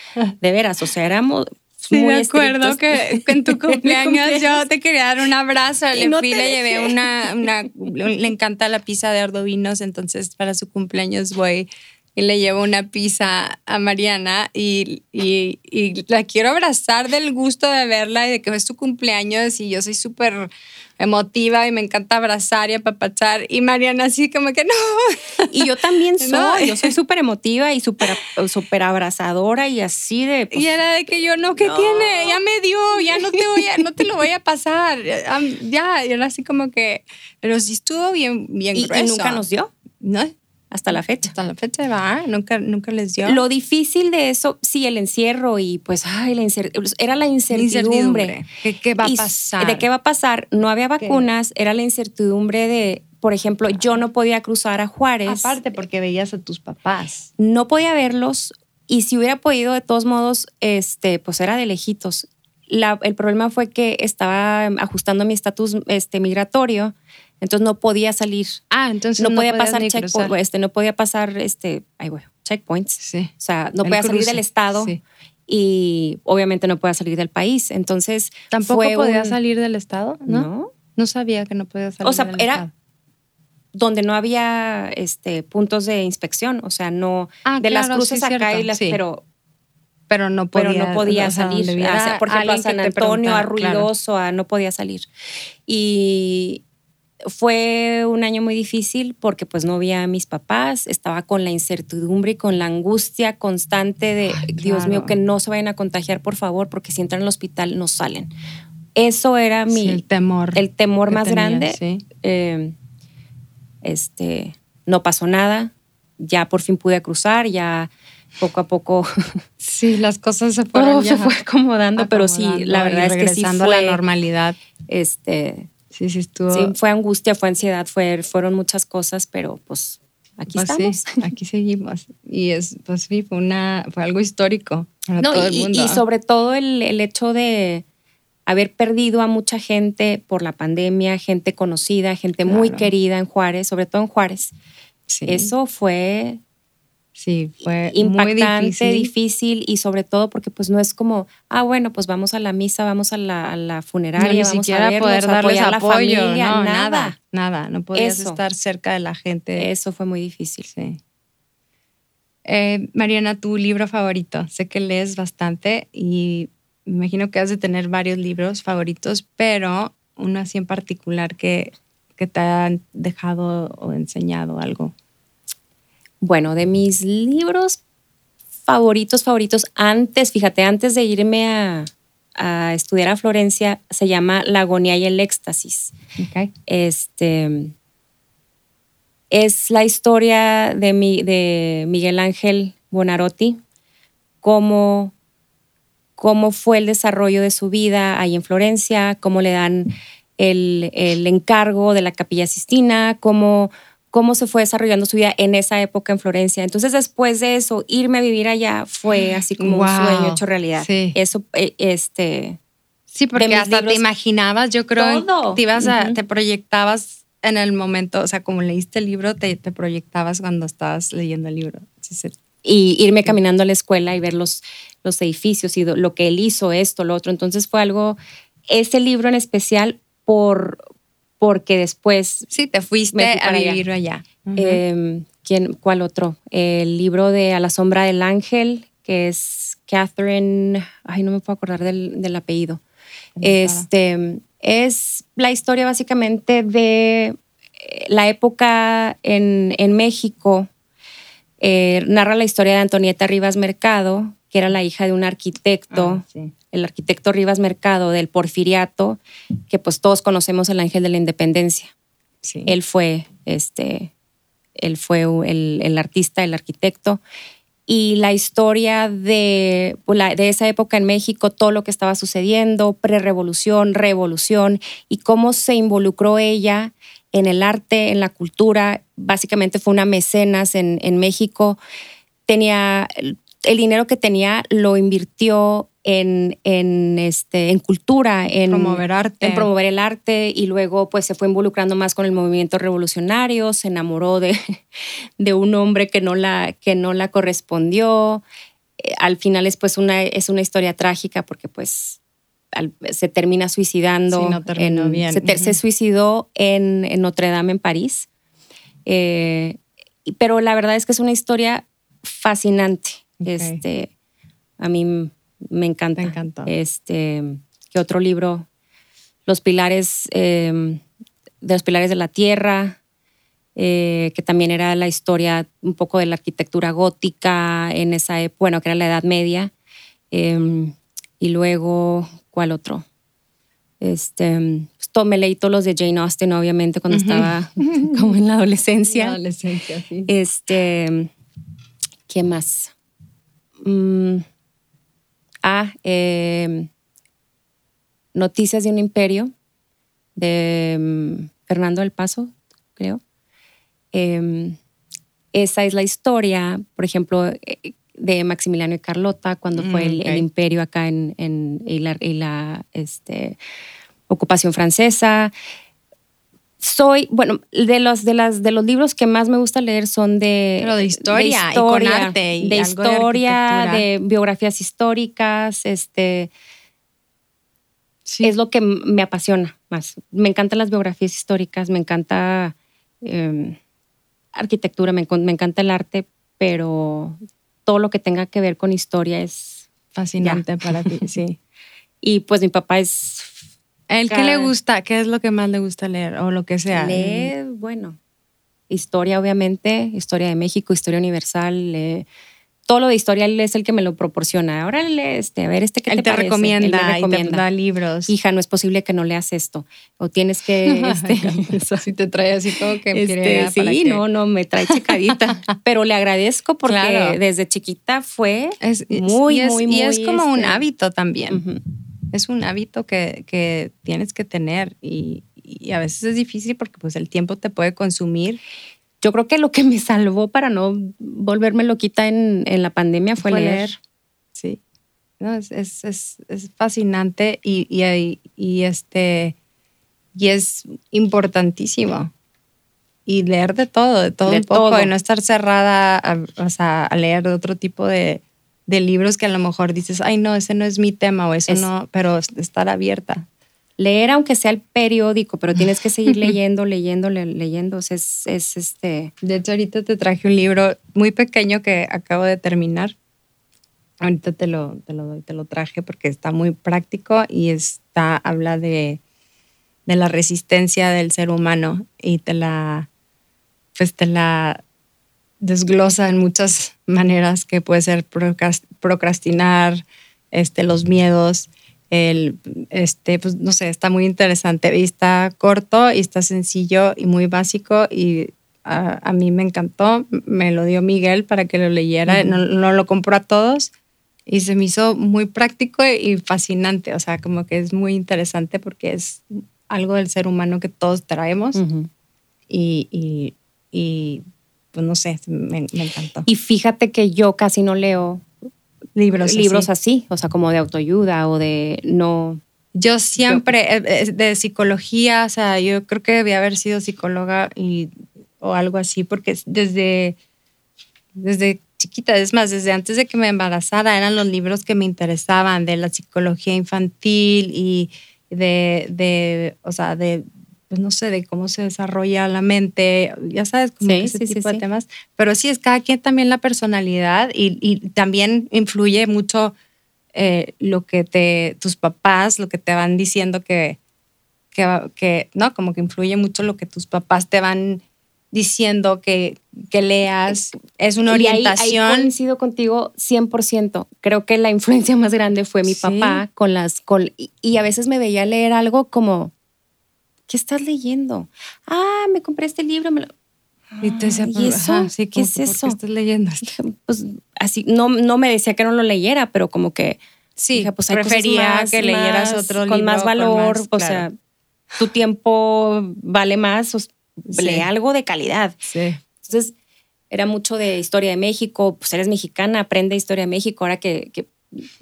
de veras, o sea, éramos [laughs] Sí, muy me acuerdo que, que [laughs] en tu [laughs] cumpleaños yo te quería dar un abrazo. Le no fui, le llevé una, una. Le encanta la pizza de ardovinos, entonces para su cumpleaños voy y le llevo una pizza a Mariana y, y, y la quiero abrazar del gusto de verla y de que es su cumpleaños y yo soy súper emotiva y me encanta abrazar y apapachar. Y Mariana así como que no. Y yo también [laughs] soy, No. yo soy súper emotiva y súper súper abrazadora y así de... pues, y era de que yo, no, ¿qué no. tiene? Ya me dio, ya no te voy a, no te lo voy a pasar. Ya, y era así como que, pero sí estuvo bien, bien y, nunca nos dio, No, hasta la fecha. hasta la fecha va, nunca, nunca les dio. Lo difícil de eso, sí, el encierro y pues, ay, la era la incertidumbre. ¿Qué, qué va a pasar? ¿De qué va a pasar? No había ¿Qué? vacunas, era la incertidumbre de, por ejemplo, yo no podía cruzar a Juárez, Aparte porque veías a tus papás. no podía verlos y si hubiera podido, de todos modos, este, pues era de lejitos. La- el problema fue que estaba ajustando mi estatus este, migratorio, entonces no podía salir. Ah, entonces No, podía pasar checkpoints, este, no podía pasar este, ay, güey, checkpoints. Sí. O sea, no El podía salir del estado sí. y obviamente no podía salir del país. Entonces, ¿Tampoco podía un- salir del estado? ¿No? ¿no? No sabía que no podía salir O sea, del era- estado. donde no había este, puntos de inspección, o sea, no Ah, de las cruces sí, acá y las, pero, pero no podía, pero no podía salir. hubiera O sea, por ejemplo, a San Antonio, a claro. Ruidoso, a no podía salir. Y fue un año muy difícil porque pues no vi a mis papás, estaba con la incertidumbre y con la angustia constante de, Ay, Dios mío, que no se vayan a contagiar, por favor, porque si entran al hospital no salen. Eso era mi, Sí, el temor. el temor más grande. sí. Eh, este, no pasó nada, ya por fin pude cruzar, ya poco a poco [laughs] Sí, las cosas se fueron todo ya se fue acomodando, pero sí, la verdad es que sí fue, a la normalidad. este, Sí, sí estuvo. sí, fue angustia, fue ansiedad, fue, fueron muchas cosas, pero pues aquí pues estamos. sí, [laughs] aquí seguimos. Y es, pues sí, fue una, fue algo histórico para No, todo el y, mundo. y sobre todo el, el hecho de haber perdido a mucha gente por la pandemia, gente conocida, gente muy querida en Juárez, sobre todo en Juárez. sí, Eso fue sí, fue impactante, muy difícil. difícil. y sobre todo porque pues no es como, ah, bueno, pues vamos a la misa, vamos a la, a la No, funeraria, ni vamos siquiera a verlos, poder a darles la familia, no, nada. nada, nada, no podías Eso. estar cerca de la gente. Eso fue muy difícil. Sí. Eh, Mariana, tu libro favorito. Sé que lees bastante y me imagino que has de tener varios libros favoritos, pero uno así en particular que, que te han dejado o enseñado algo. Bueno, de mis libros favoritos, favoritos, antes, fíjate, antes de irme a, a estudiar a Florencia, se llama La agonía y el éxtasis. Okay. Este es la historia de, mi, de Miguel Ángel Bonarotti, cómo, cómo fue el desarrollo de su vida ahí en Florencia, cómo le dan el, el encargo de la Capilla Sistina, cómo, cómo se fue desarrollando su vida en esa época en Florencia. Entonces, después de eso, irme a vivir allá fue así como Wow. un sueño hecho realidad. Sí. Eso, eh, este, Sí, porque hasta te libros. imaginabas, yo creo, Todo. te ibas a, Ujú. te proyectabas en el momento, o sea, como leíste el libro, te, te proyectabas cuando estabas leyendo el libro. Sí, sí. y irme caminando a la escuela y ver los, los edificios y lo que él hizo, esto, lo otro. Entonces fue algo, ese libro en especial, por, porque después, Sí, te fuiste fui a allá. vivir allá. Eh, ¿quién, ¿cuál otro? El libro de A la sombra del ángel, que es Catherine, ay, no me puedo acordar del, del apellido. Este, es la historia básicamente de eh, la época en, en México. Eh, narra la historia de Antonieta Rivas Mercado, que era la hija de un arquitecto, Ah, sí. el arquitecto Rivas Mercado del Porfiriato, que pues todos conocemos el ángel de la independencia. Sí. Él fue, este, él fue el, el artista, el arquitecto. Y la historia de, pues, de esa época en México, todo lo que estaba sucediendo, prerevolución, revolución, y cómo se involucró ella en el arte, en la cultura. Básicamente fue una mecenas en, en México. Tenía el, dinero que tenía lo invirtió en, en, este, en cultura, en Promover arte. en promover el arte y luego pues se fue involucrando más con el movimiento revolucionario, se enamoró de, [laughs] de un hombre que no la, que no la correspondió. Eh, al final es pues una, es una historia trágica porque pues al- se termina suicidando. Sí, no terminó en- bien. Se, te- Ujú. se suicidó en, en Notre Dame en París. Eh, pero la verdad es que es una historia fascinante. Este, a mí me encanta. Encantó. Este, ¿qué otro libro? Los pilares eh, de los pilares de la tierra, eh, que también era la historia un poco de la arquitectura gótica en esa época, bueno, que era la Edad Media. Eh, y luego, ¿cuál otro? Este, pues, me leí todos los de Jane Austen, obviamente, cuando estaba [laughs] como en la adolescencia. adolescencia, sí. Este, ¿qué más? Mm, ah, eh, Noticias de un Imperio de mm, Fernando del Paso, creo. Eh, esa es la historia, por ejemplo, eh, de Maximiliano y Carlota, cuando fue Mm, el, imperio acá en, en- y la, y la, este, ocupación francesa soy, bueno, de los, de, las, de los libros que más me gusta leer son de... Pero de historia y con arte y de algo de historia, de biografías históricas, este, Sí. es lo que me apasiona más. Me encantan las biografías históricas, me encanta eh, arquitectura, me, me encanta el arte, pero todo lo que tenga que ver con historia es... fascinante para ti, sí. [laughs] Y pues mi papá es... ¿A él qué Cada- le gusta? ¿Qué es lo que más le gusta leer? O lo que sea. Lee, bueno, historia obviamente, historia de México, historia universal, lee- todo lo de historia él es el que me lo proporciona. Ahora lee este, a ver este que te, recomienda, Él me y te recomienda. da libros. Hija, no es posible que no leas esto. O tienes que... [laughs] este, si te trae así como que este, quiere sí, para que- no, no, me trae checadita. [laughs] Pero le agradezco porque Claro. desde chiquita fue Es, muy, y es, muy, y muy... es como un este, hábito también. ujú. Es un hábito que, que tienes que tener y, y a veces es difícil porque pues el tiempo te puede consumir. Yo creo que lo que me salvó para no volverme loquita en, en la pandemia fue, Fue leer. leer. Sí. No, es, es, es, es fascinante y, y, y este y es importantísimo. Y leer de todo, de todo De un poco, todo. y no estar cerrada a, o sea, a leer otro tipo de, de libros que a lo mejor dices, ay, no, ese no es mi tema o eso Es- no, pero estar abierta. leer aunque sea el periódico, pero tienes que seguir [laughs] leyendo, leyendo, le- leyendo. O sea, es, es este. De hecho, ahorita te traje un libro muy pequeño que acabo de terminar. Ahorita te lo, te lo, doy, te lo traje porque está muy práctico y está, habla de, de la resistencia del ser humano y te la, pues te la desglosa en muchas maneras que puede ser procras- procrastinar, este, los miedos, el, este, pues no sé, está muy interesante y está corto y está sencillo y muy básico y a, a mí me encantó, me lo dio Miguel para que lo leyera, Ujú. no, no lo compró a todos y se me hizo muy práctico y fascinante, o sea, como que es muy interesante porque es algo del ser humano que todos traemos ujú. y, y, y, pues no sé, me, me encantó. Y fíjate que yo casi no leo libros libros así. así, o sea, como de autoayuda o de no. Yo siempre, eh, eh, de psicología, o sea, yo creo que debía haber sido psicóloga y, o algo así, porque desde, desde chiquita, es más, desde antes de que me embarazara, eran los libros que me interesaban de la psicología infantil y de, de o sea, de, pues no sé, de cómo se desarrolla la mente, ya sabes, como ese tipo de temas. Pero sí, es cada quien también la personalidad y, y también influye mucho eh, lo que te, tus papás, lo que te van diciendo que, que, que, no, como que influye mucho lo que tus papás te van diciendo que, que leas. Es una orientación. Ahí, coincido contigo 100%. Creo que la influencia más grande fue mi papá con las... Con, y, a veces me veía leer algo como, ¿qué estás leyendo? Ah, me compré este libro. Me lo, y te decía, ¿y eso? sí, ¿qué es eso? ¿Qué estás leyendo? [laughs] Pues así, no, no me decía que no lo leyera, pero como que. Sí, pues prefería que leyeras otro libro. Con más valor, o sea, tu tiempo vale más, lee algo de calidad. Sí. Entonces, era mucho de historia de México, pues eres mexicana, aprende historia de México, ahora que, que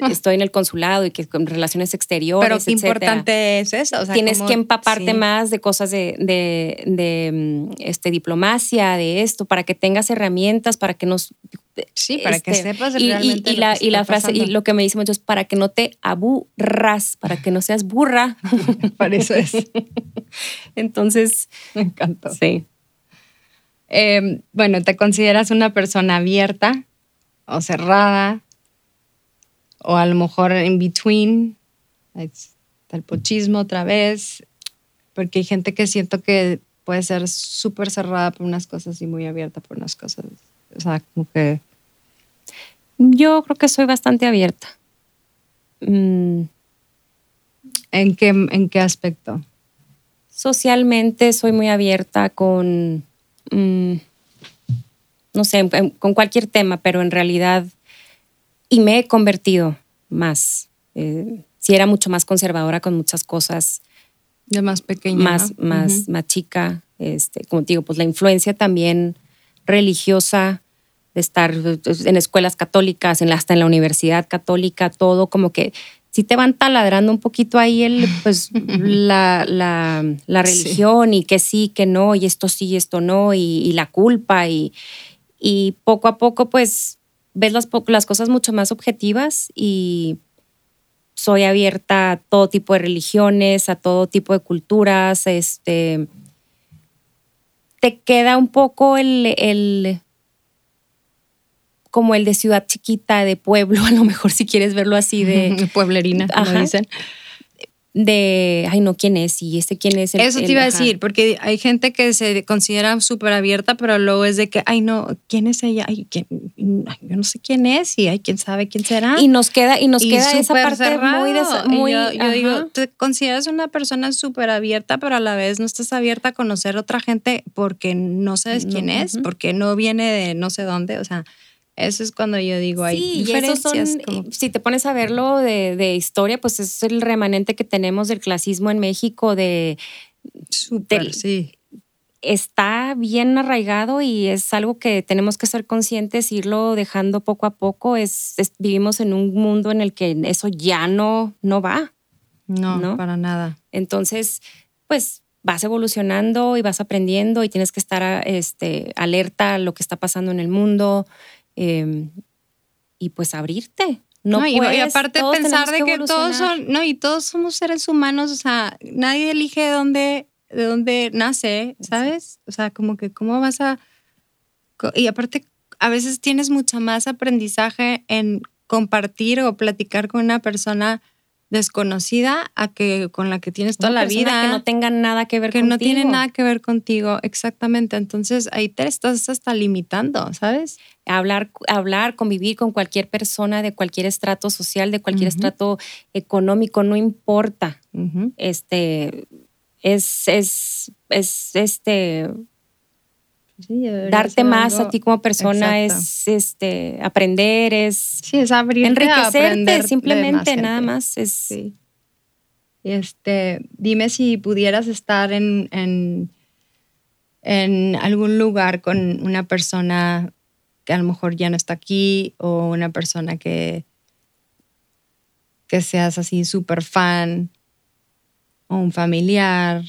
estoy en el consulado y que con relaciones exteriores. Pero qué importante es eso. Tienes que empaparte más de cosas de, de, mm, este, diplomacia, de esto, para que tengas herramientas, para que nos. Sí, para que este, sepas y, realmente. Y, la, y la frase, y lo que me dice mucho es para que no te aburras, para que no seas burra. [laughs] para eso es. [laughs] Entonces. [laughs] Me encantó. Sí. Em, bueno, ¿te consideras una persona abierta o cerrada? O a lo mejor en between, está el pochismo otra vez, porque hay gente que siento que puede ser súper cerrada por unas cosas y muy abierta por unas cosas. O sea, como que... Yo creo que soy bastante abierta. Mm. ¿En, qué, ¿En qué aspecto? Socialmente soy muy abierta con, mm, no sé, con cualquier tema, pero en realidad y me he convertido más. Eh, si era mucho más conservadora con muchas cosas. De más pequeña. Más, más, más chica. Este, como te digo, pues la influencia también religiosa de estar pues, en escuelas católicas, en hasta en la universidad católica, todo como que si te van taladrando un poquito ahí el, pues, [laughs] la, la, la, religión y que sí, que no, y esto sí, esto no, y, y la culpa, y, y poco a poco, pues ves las, las cosas mucho más objetivas y soy abierta a todo tipo de religiones, a todo tipo de culturas. Este, te queda un poco el, el como el de ciudad chiquita, de pueblo, [laughs] a lo mejor si quieres verlo así de [laughs] pueblerina, como dicen de, ay, no, ¿quién es? Y este quién es. Eso te iba a decir, porque hay gente que se considera súper abierta, pero luego es de que, ay, no, ¿quién es ella? Ay, ¿quién? yo no sé quién es y ay, quién sabe quién será. Y nos queda, y nos queda esa parte muy, muy yo, digo, te consideras una persona súper abierta, pero a la vez no estás abierta a conocer otra gente porque no sabes quién es, porque no viene de no sé dónde, o sea, eso es cuando yo digo, hay sí, diferencias. Si te pones a verlo de, historia, pues es el remanente que tenemos del clasismo en México, de... Súper, sí. Está bien arraigado y es algo que tenemos que ser conscientes, irlo dejando poco a poco. Es, vivimos en un mundo en el que eso ya no, no va. No, no, para nada. Entonces, pues vas evolucionando y vas aprendiendo y tienes que estar este, alerta a lo que está pasando en el mundo, Em, y pues abrirte. No, y, aparte pensar de que todos son, no, y todos somos seres humanos, o sea, nadie elige de dónde, de dónde nace, ¿sabes? O sea, como que cómo vas a... Y aparte, a veces tienes mucho más aprendizaje en compartir o platicar con una persona desconocida a que con la que tienes toda la vida. Que no tengan nada que ver que contigo. Que no tiene nada que ver contigo, exactamente. Entonces ahí te estás hasta limitando, ¿sabes? Hablar, hablar, convivir con cualquier persona de cualquier estrato social, de cualquier estrato económico, no importa. Este es, es, es este darte más a ti como persona es este aprender, es, sí, es enriquecerte simplemente, nada más. Es, sí. Este, dime si pudieras estar en, en, en, algún lugar con una persona que a lo mejor ya no está aquí o una persona que, que seas así súper fan o un familiar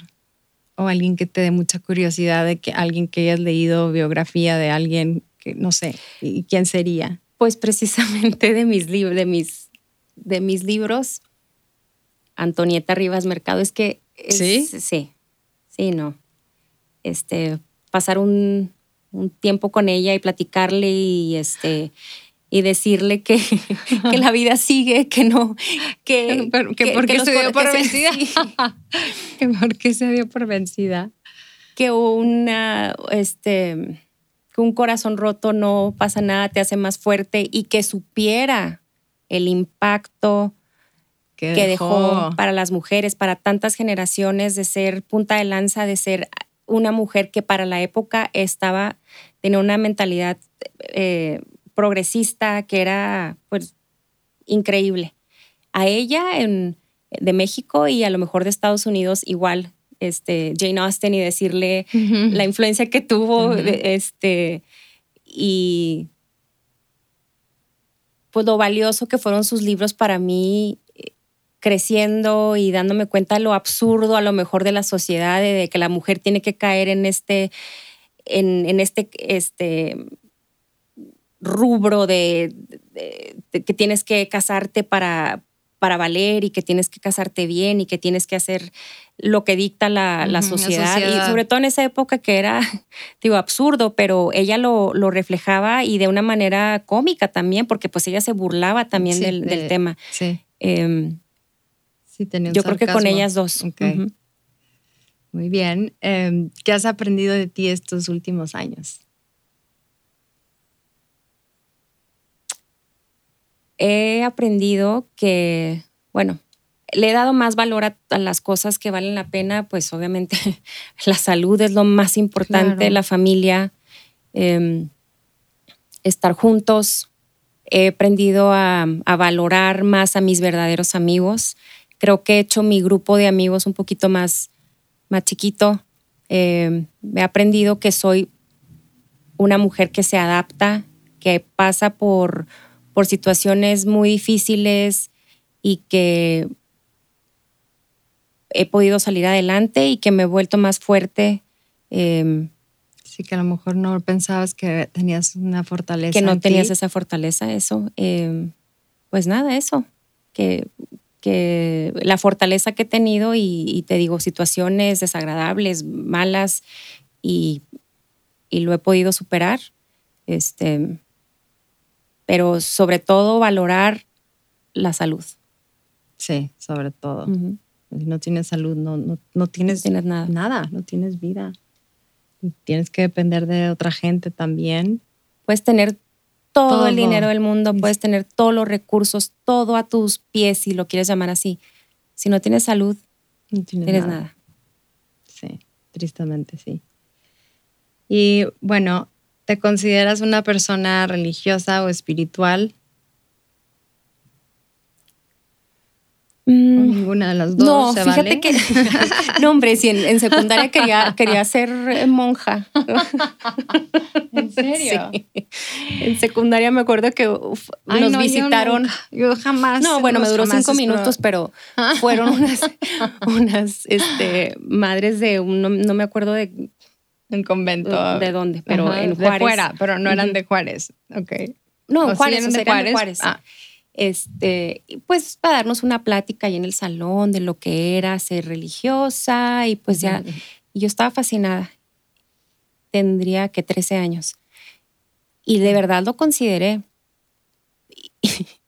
o alguien que te dé mucha curiosidad de que alguien que hayas leído biografía de alguien que no sé, ¿y quién sería? Pues precisamente de mis libros, de mis, de mis libros, Antonieta Rivas Mercado, es que sí, sí, sí, no, este, pasar un, un tiempo con ella y platicarle y este y decirle que, [laughs] que, la vida sigue, que no, que, que, porque se dio por vencida. [laughs] que porque se dio por vencida. Que una, este, que un corazón roto no pasa nada, te hace más fuerte y que supiera el impacto que dejó para las mujeres, para tantas generaciones de ser punta de lanza, de ser una mujer que para la época estaba, tenía una mentalidad eh, progresista que era pues increíble. A ella en, de México y a lo mejor de Estados Unidos igual, este, Jane Austen y decirle la influencia que tuvo, este, y pues lo valioso que fueron sus libros para mí eh, creciendo y dándome cuenta de lo absurdo a lo mejor de la sociedad, de, que la mujer tiene que caer en este, en, en este, este rubro de, que tienes que casarte para, para valer y que tienes que casarte bien y que tienes que hacer lo que dicta la, sociedad. Y sobre todo en esa época que era, [laughs] digo, absurdo, pero ella lo, lo reflejaba y de una manera cómica también, porque pues ella se burlaba también del, tema. Sí. Em, sí tenía yo creo que con ellas dos. Muy bien. Em, ¿Qué has aprendido de ti estos últimos años? He aprendido que, bueno, le he dado más valor a, las cosas que valen la pena, pues obviamente [laughs] la salud es lo más importante, la familia, em, estar juntos. He aprendido a, valorar más a mis verdaderos amigos. Creo que he hecho mi grupo de amigos un poquito más, más chiquito. Em, he aprendido que soy una mujer que se adapta, que pasa por por situaciones muy difíciles y que he podido salir adelante y que me he vuelto más fuerte. Em, sí, que a lo mejor no pensabas que tenías una fortaleza. Que no tenías esa fortaleza, eso. Em, pues nada, eso. Que, que la fortaleza que he tenido y, te digo, situaciones desagradables, malas, y, y, lo he podido superar. Este, pero sobre todo valorar la salud. Sí, sobre todo. Si no tienes salud, no, no, tienes, nada. nada, no tienes vida. tienes que depender de otra gente también. Puedes tener todo, el dinero del mundo, puedes tener todos los recursos, todo a tus pies, si lo quieres llamar así. Si no tienes salud, no tienes, nada. Sí, tristemente sí. Y bueno, ¿Te consideras una persona religiosa o espiritual? Mm, ninguna de las dos. No, fíjate que. [laughs] no, hombre, sí, en, secundaria quería, quería ser eh, monja. [laughs] ¿En serio? Sí. En secundaria me acuerdo que nos visitaron. Yo, jamás. No, bueno, me duró cinco minutos, pero fueron [laughs] unas, unas este, madres de. no me acuerdo de en convento. ¿De dónde? Pero en Juárez. De fuera, pero no eran de Juárez. Ok. No, en Juárez, eran de Juárez. Ah. Este, pues para darnos una plática ahí en el salón de lo que era ser religiosa y pues ya, yo estaba fascinada. Tendría que 13 años. Y de verdad lo consideré. [laughs]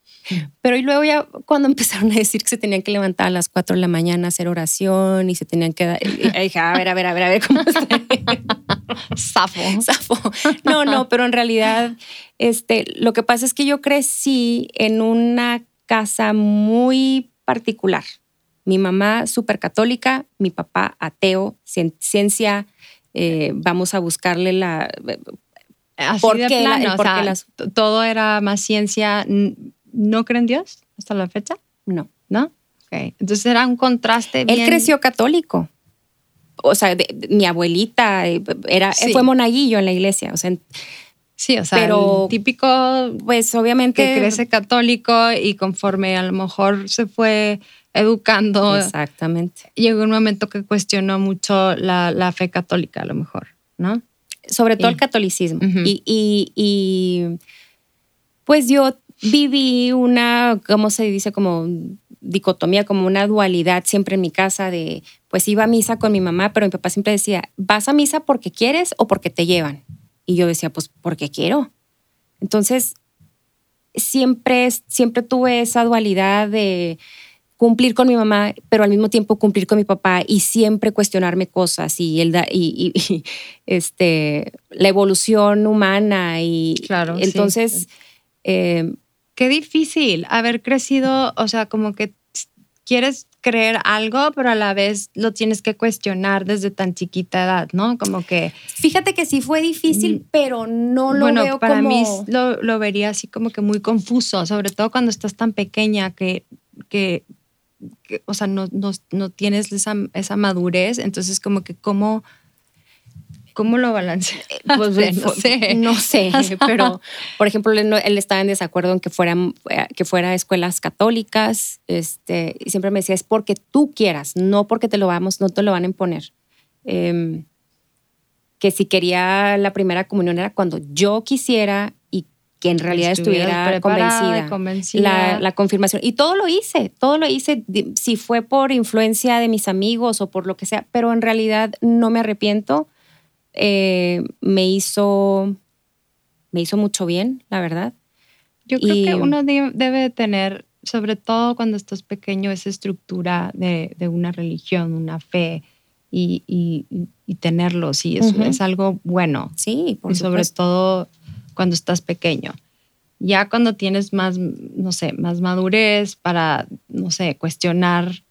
Pero y luego ya cuando [laughs] empezaron a decir que se tenían que levantar a las 4 de la mañana a hacer oración y se tenían que dar, dije, a ver, a ver, a ver, a ver cómo está. [laughs] Safo. Safo. No, no, pero en realidad este, lo que pasa es que yo crecí en una casa muy particular. Mi mamá súper católica, mi papá ateo, ciencia, eh, vamos a buscarle la... Así de plano, todo era más ciencia no creen en Dios hasta la fecha? No. ¿No? Okay. Entonces era un contraste. Bien... Él creció católico. O sea, mi abuelita eh, era, fue monaguillo en la iglesia. O sea, sí, o sea, pero, típico, pues obviamente. Que crece católico y conforme a lo mejor se fue educando. Exactamente. Llegó un momento que cuestionó mucho la, fe católica, a lo mejor, ¿no? Sobre todo el catolicismo. y, y, pues yo viví una, ¿cómo se dice? Como dicotomía, como una dualidad siempre en mi casa de, pues iba a misa con mi mamá, pero mi papá siempre decía, ¿vas a misa porque quieres o porque te llevan? Y yo decía, pues porque quiero. Entonces, siempre, siempre tuve esa dualidad de cumplir con mi mamá, pero al mismo tiempo cumplir con mi papá y siempre cuestionarme cosas y, el, y, este, la evolución humana. Y claro, entonces, eh, qué difícil haber crecido, o sea, como que quieres creer algo, pero a la vez lo tienes que cuestionar desde tan chiquita edad, ¿no? Como que... Fíjate que sí fue difícil, mm, pero no lo bueno, veo para mí lo, lo, vería así como que muy confuso, sobre todo cuando estás tan pequeña que, que, o sea, no, no, no tienes esa, esa, madurez, entonces como que cómo ¿Cómo lo balance? Eh, pues, [laughs] no, sé. [laughs] no sé, [laughs] pero por ejemplo, él, estaba en desacuerdo en que fuera, eh, que fuera escuelas católicas, este, y siempre me decía, es porque tú quieras, no porque te lo vamos, no te lo van a imponer. Em, que si quería la primera comunión era cuando yo quisiera y que en realidad estuviera convencida. convencida. La, confirmación. Y todo lo hice, todo lo hice, si fue por influencia de mis amigos o por lo que sea, pero en realidad no me arrepiento eh, me hizo me hizo mucho bien, la verdad. Yo creo que uno debe tener, sobre todo cuando estás pequeño, esa estructura de, una religión, una fe y, y, tenerlo, sí, es, es, algo bueno. Sí, por y sobre todo cuando estás pequeño. Ya cuando tienes más, no sé, más madurez para, no sé, cuestionar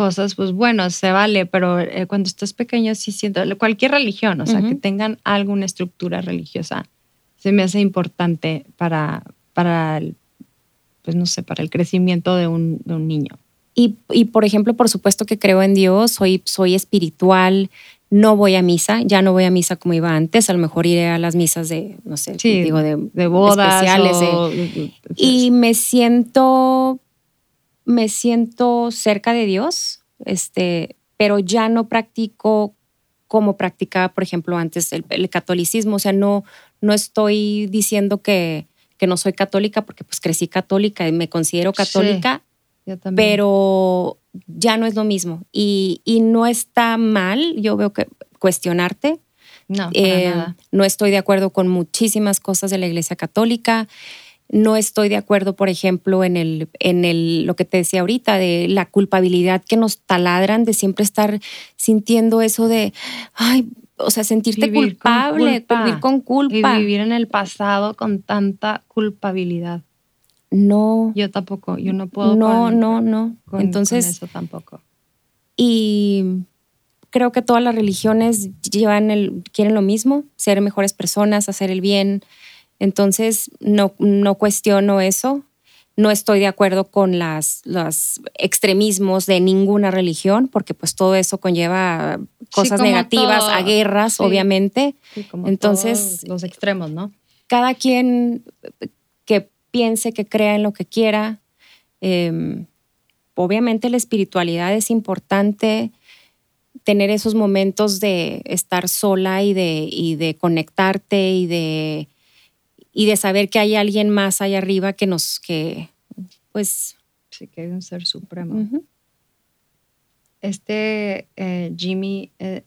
cosas, pues bueno, se vale, pero eh, cuando estás pequeño sí siento, cualquier religión, o sea, que tengan alguna estructura religiosa, se me hace importante para, para el, pues no sé, para el crecimiento de un, de un niño. Y, y, por ejemplo, por supuesto que creo en Dios, soy, soy espiritual, no voy a misa, ya no voy a misa como iba antes, a lo mejor iré a las misas de, no sé, digo, de, de bodas especiales. y me siento me siento cerca de Dios, este, pero ya no practico como practicaba, por ejemplo, antes el, catolicismo. O sea, no, no estoy diciendo que, que, no soy católica porque pues crecí católica y me considero católica, pero ya no es lo mismo. Y, y, no está mal, yo veo que cuestionarte. No, eh, no estoy de acuerdo con muchísimas cosas de la Iglesia Católica. No estoy de acuerdo, por ejemplo, en, el, en el, lo que te decía ahorita, de la culpabilidad que nos taladran de siempre estar sintiendo eso de, ay, o sea, sentirte culpable, vivir con culpa. Y vivir en el pasado con tanta culpabilidad. No. Yo tampoco, yo no puedo. No, no, no. Entonces. eso tampoco. Y creo que todas las religiones llevan el, quieren lo mismo, ser mejores personas, hacer el bien, entonces, no, no cuestiono eso. No estoy de acuerdo con las, los extremismos de ninguna religión, porque pues todo eso conlleva cosas negativas, a guerras, obviamente. Entonces, los extremos, ¿no? Cada quien que piense, que crea en lo que quiera. Em, obviamente la espiritualidad es importante, tener esos momentos de estar sola y de, y de conectarte y de y de saber que hay alguien más allá arriba que nos, que, pues... Sí, que hay un ser supremo. Este eh, Jimmy eh,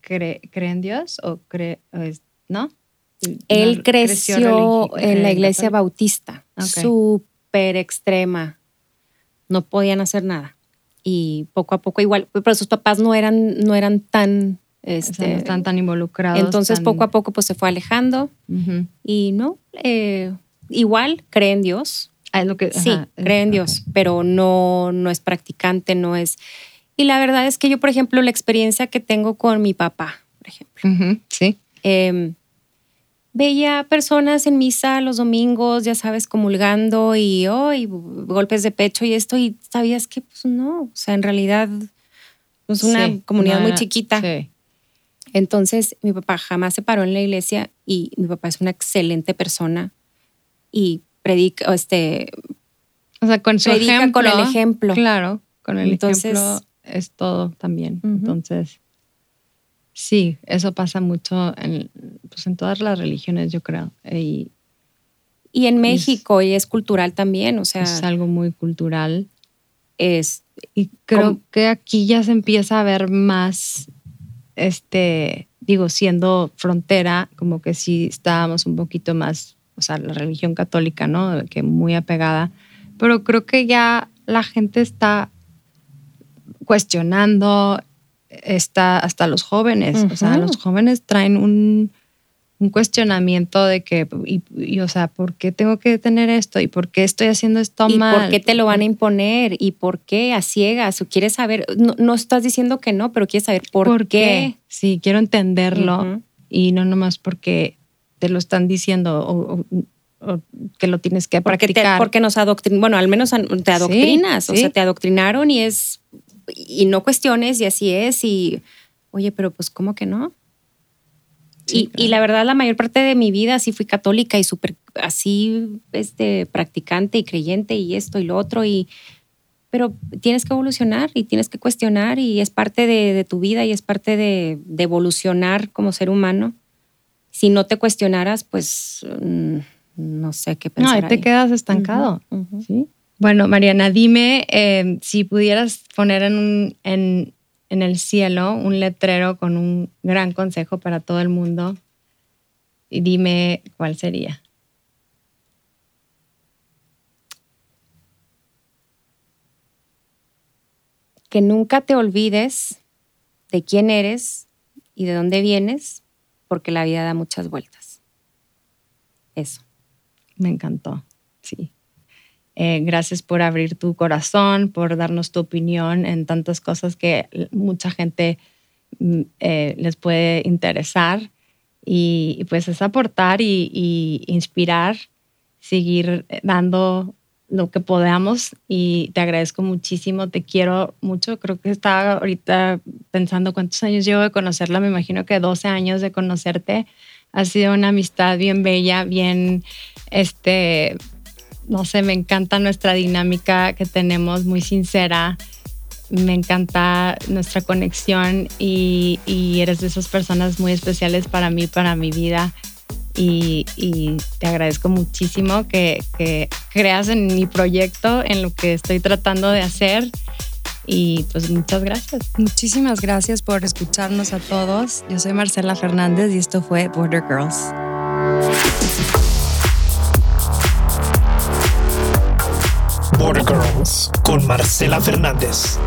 cree, en Dios o cree, ¿no? Él creció, en la iglesia bautista, súper extrema. No podían hacer nada. Y poco a poco igual, pero sus papás no eran, no eran tan este, no están tan involucrados. Entonces poco a poco pues se fue alejando y no, eh, igual cree en Dios. Ah, lo que, sí, cree en Dios, pero no, no es practicante, no es... Y la verdad es que yo, por ejemplo, la experiencia que tengo con mi papá, por ejemplo. sí. Em, veía personas en misa los domingos, ya sabes, comulgando y, oh, golpes de pecho y esto, y sabías que pues no, o sea, en realidad es una comunidad muy chiquita. Sí. Entonces, mi papá jamás se paró en la iglesia y mi papá es una excelente persona y predica, este, o sea, con su ejemplo, con el ejemplo. Claro. con el ejemplo es todo también. Entonces, sí, eso pasa mucho en, pues en todas las religiones, yo creo. Y, y en México, y es, cultural también, o sea. Es algo muy cultural. Es, y creo que aquí ya se empieza a ver más, este, digo, siendo frontera, como que sí estábamos un poquito más, o sea, la religión católica, ¿no? Que muy apegada. Pero creo que ya la gente está cuestionando, está hasta los jóvenes, o sea, los jóvenes traen un, cuestionamiento de que, y, o sea, ¿por qué tengo que tener esto? ¿Y por qué estoy haciendo esto mal? ¿Y por qué te lo van a imponer? ¿Y por qué a ciegas? ¿O quieres saber? No, estás diciendo que no, pero quieres saber por, qué? Sí, quiero entenderlo y no nomás porque te lo están diciendo o, que lo tienes que practicar. porque nos adoctrinan, bueno, al menos te adoctrinas, o sea, te adoctrinaron y es, y no cuestiones y así es y, oye, pero pues, ¿cómo que no? Y, y, la verdad, la mayor parte de mi vida sí fui católica y súper así, este, practicante y creyente y esto y lo otro y, pero tienes que evolucionar y tienes que cuestionar y es parte de, tu vida y es parte de, de, evolucionar como ser humano. Si no te cuestionaras, pues... Mm, no sé qué pensar. No, ahí te quedas estancado. ¿sí? Bueno, Mariana, dime eh, si pudieras poner en, en, en el cielo un letrero con un gran consejo para todo el mundo y dime cuál sería. Que nunca te olvides de quién eres y de dónde vienes, porque la vida da muchas vueltas. Eso. Me encantó, sí. Eh, gracias por abrir tu corazón, por darnos tu opinión en tantas cosas que mucha gente mm, eh, les puede interesar. Y, pues es aportar y, inspirar, seguir dando lo que podamos y te agradezco muchísimo, te quiero mucho. Creo que estaba ahorita pensando cuántos años llevo de conocerla, me imagino que 12 años de conocerte. Ha sido una amistad bien bella, bien este, no sé, me encanta nuestra dinámica que tenemos, muy sincera. Me encanta nuestra conexión y, eres de esas personas muy especiales para mí, para mi vida. Y, te agradezco muchísimo que, que, creas en mi proyecto, en lo que estoy tratando de hacer. Y pues muchas gracias. Muchísimas gracias por escucharnos a todos. Yo soy Marcela Fernández y esto fue Border Girls. Border Girls con Marcela Fernández.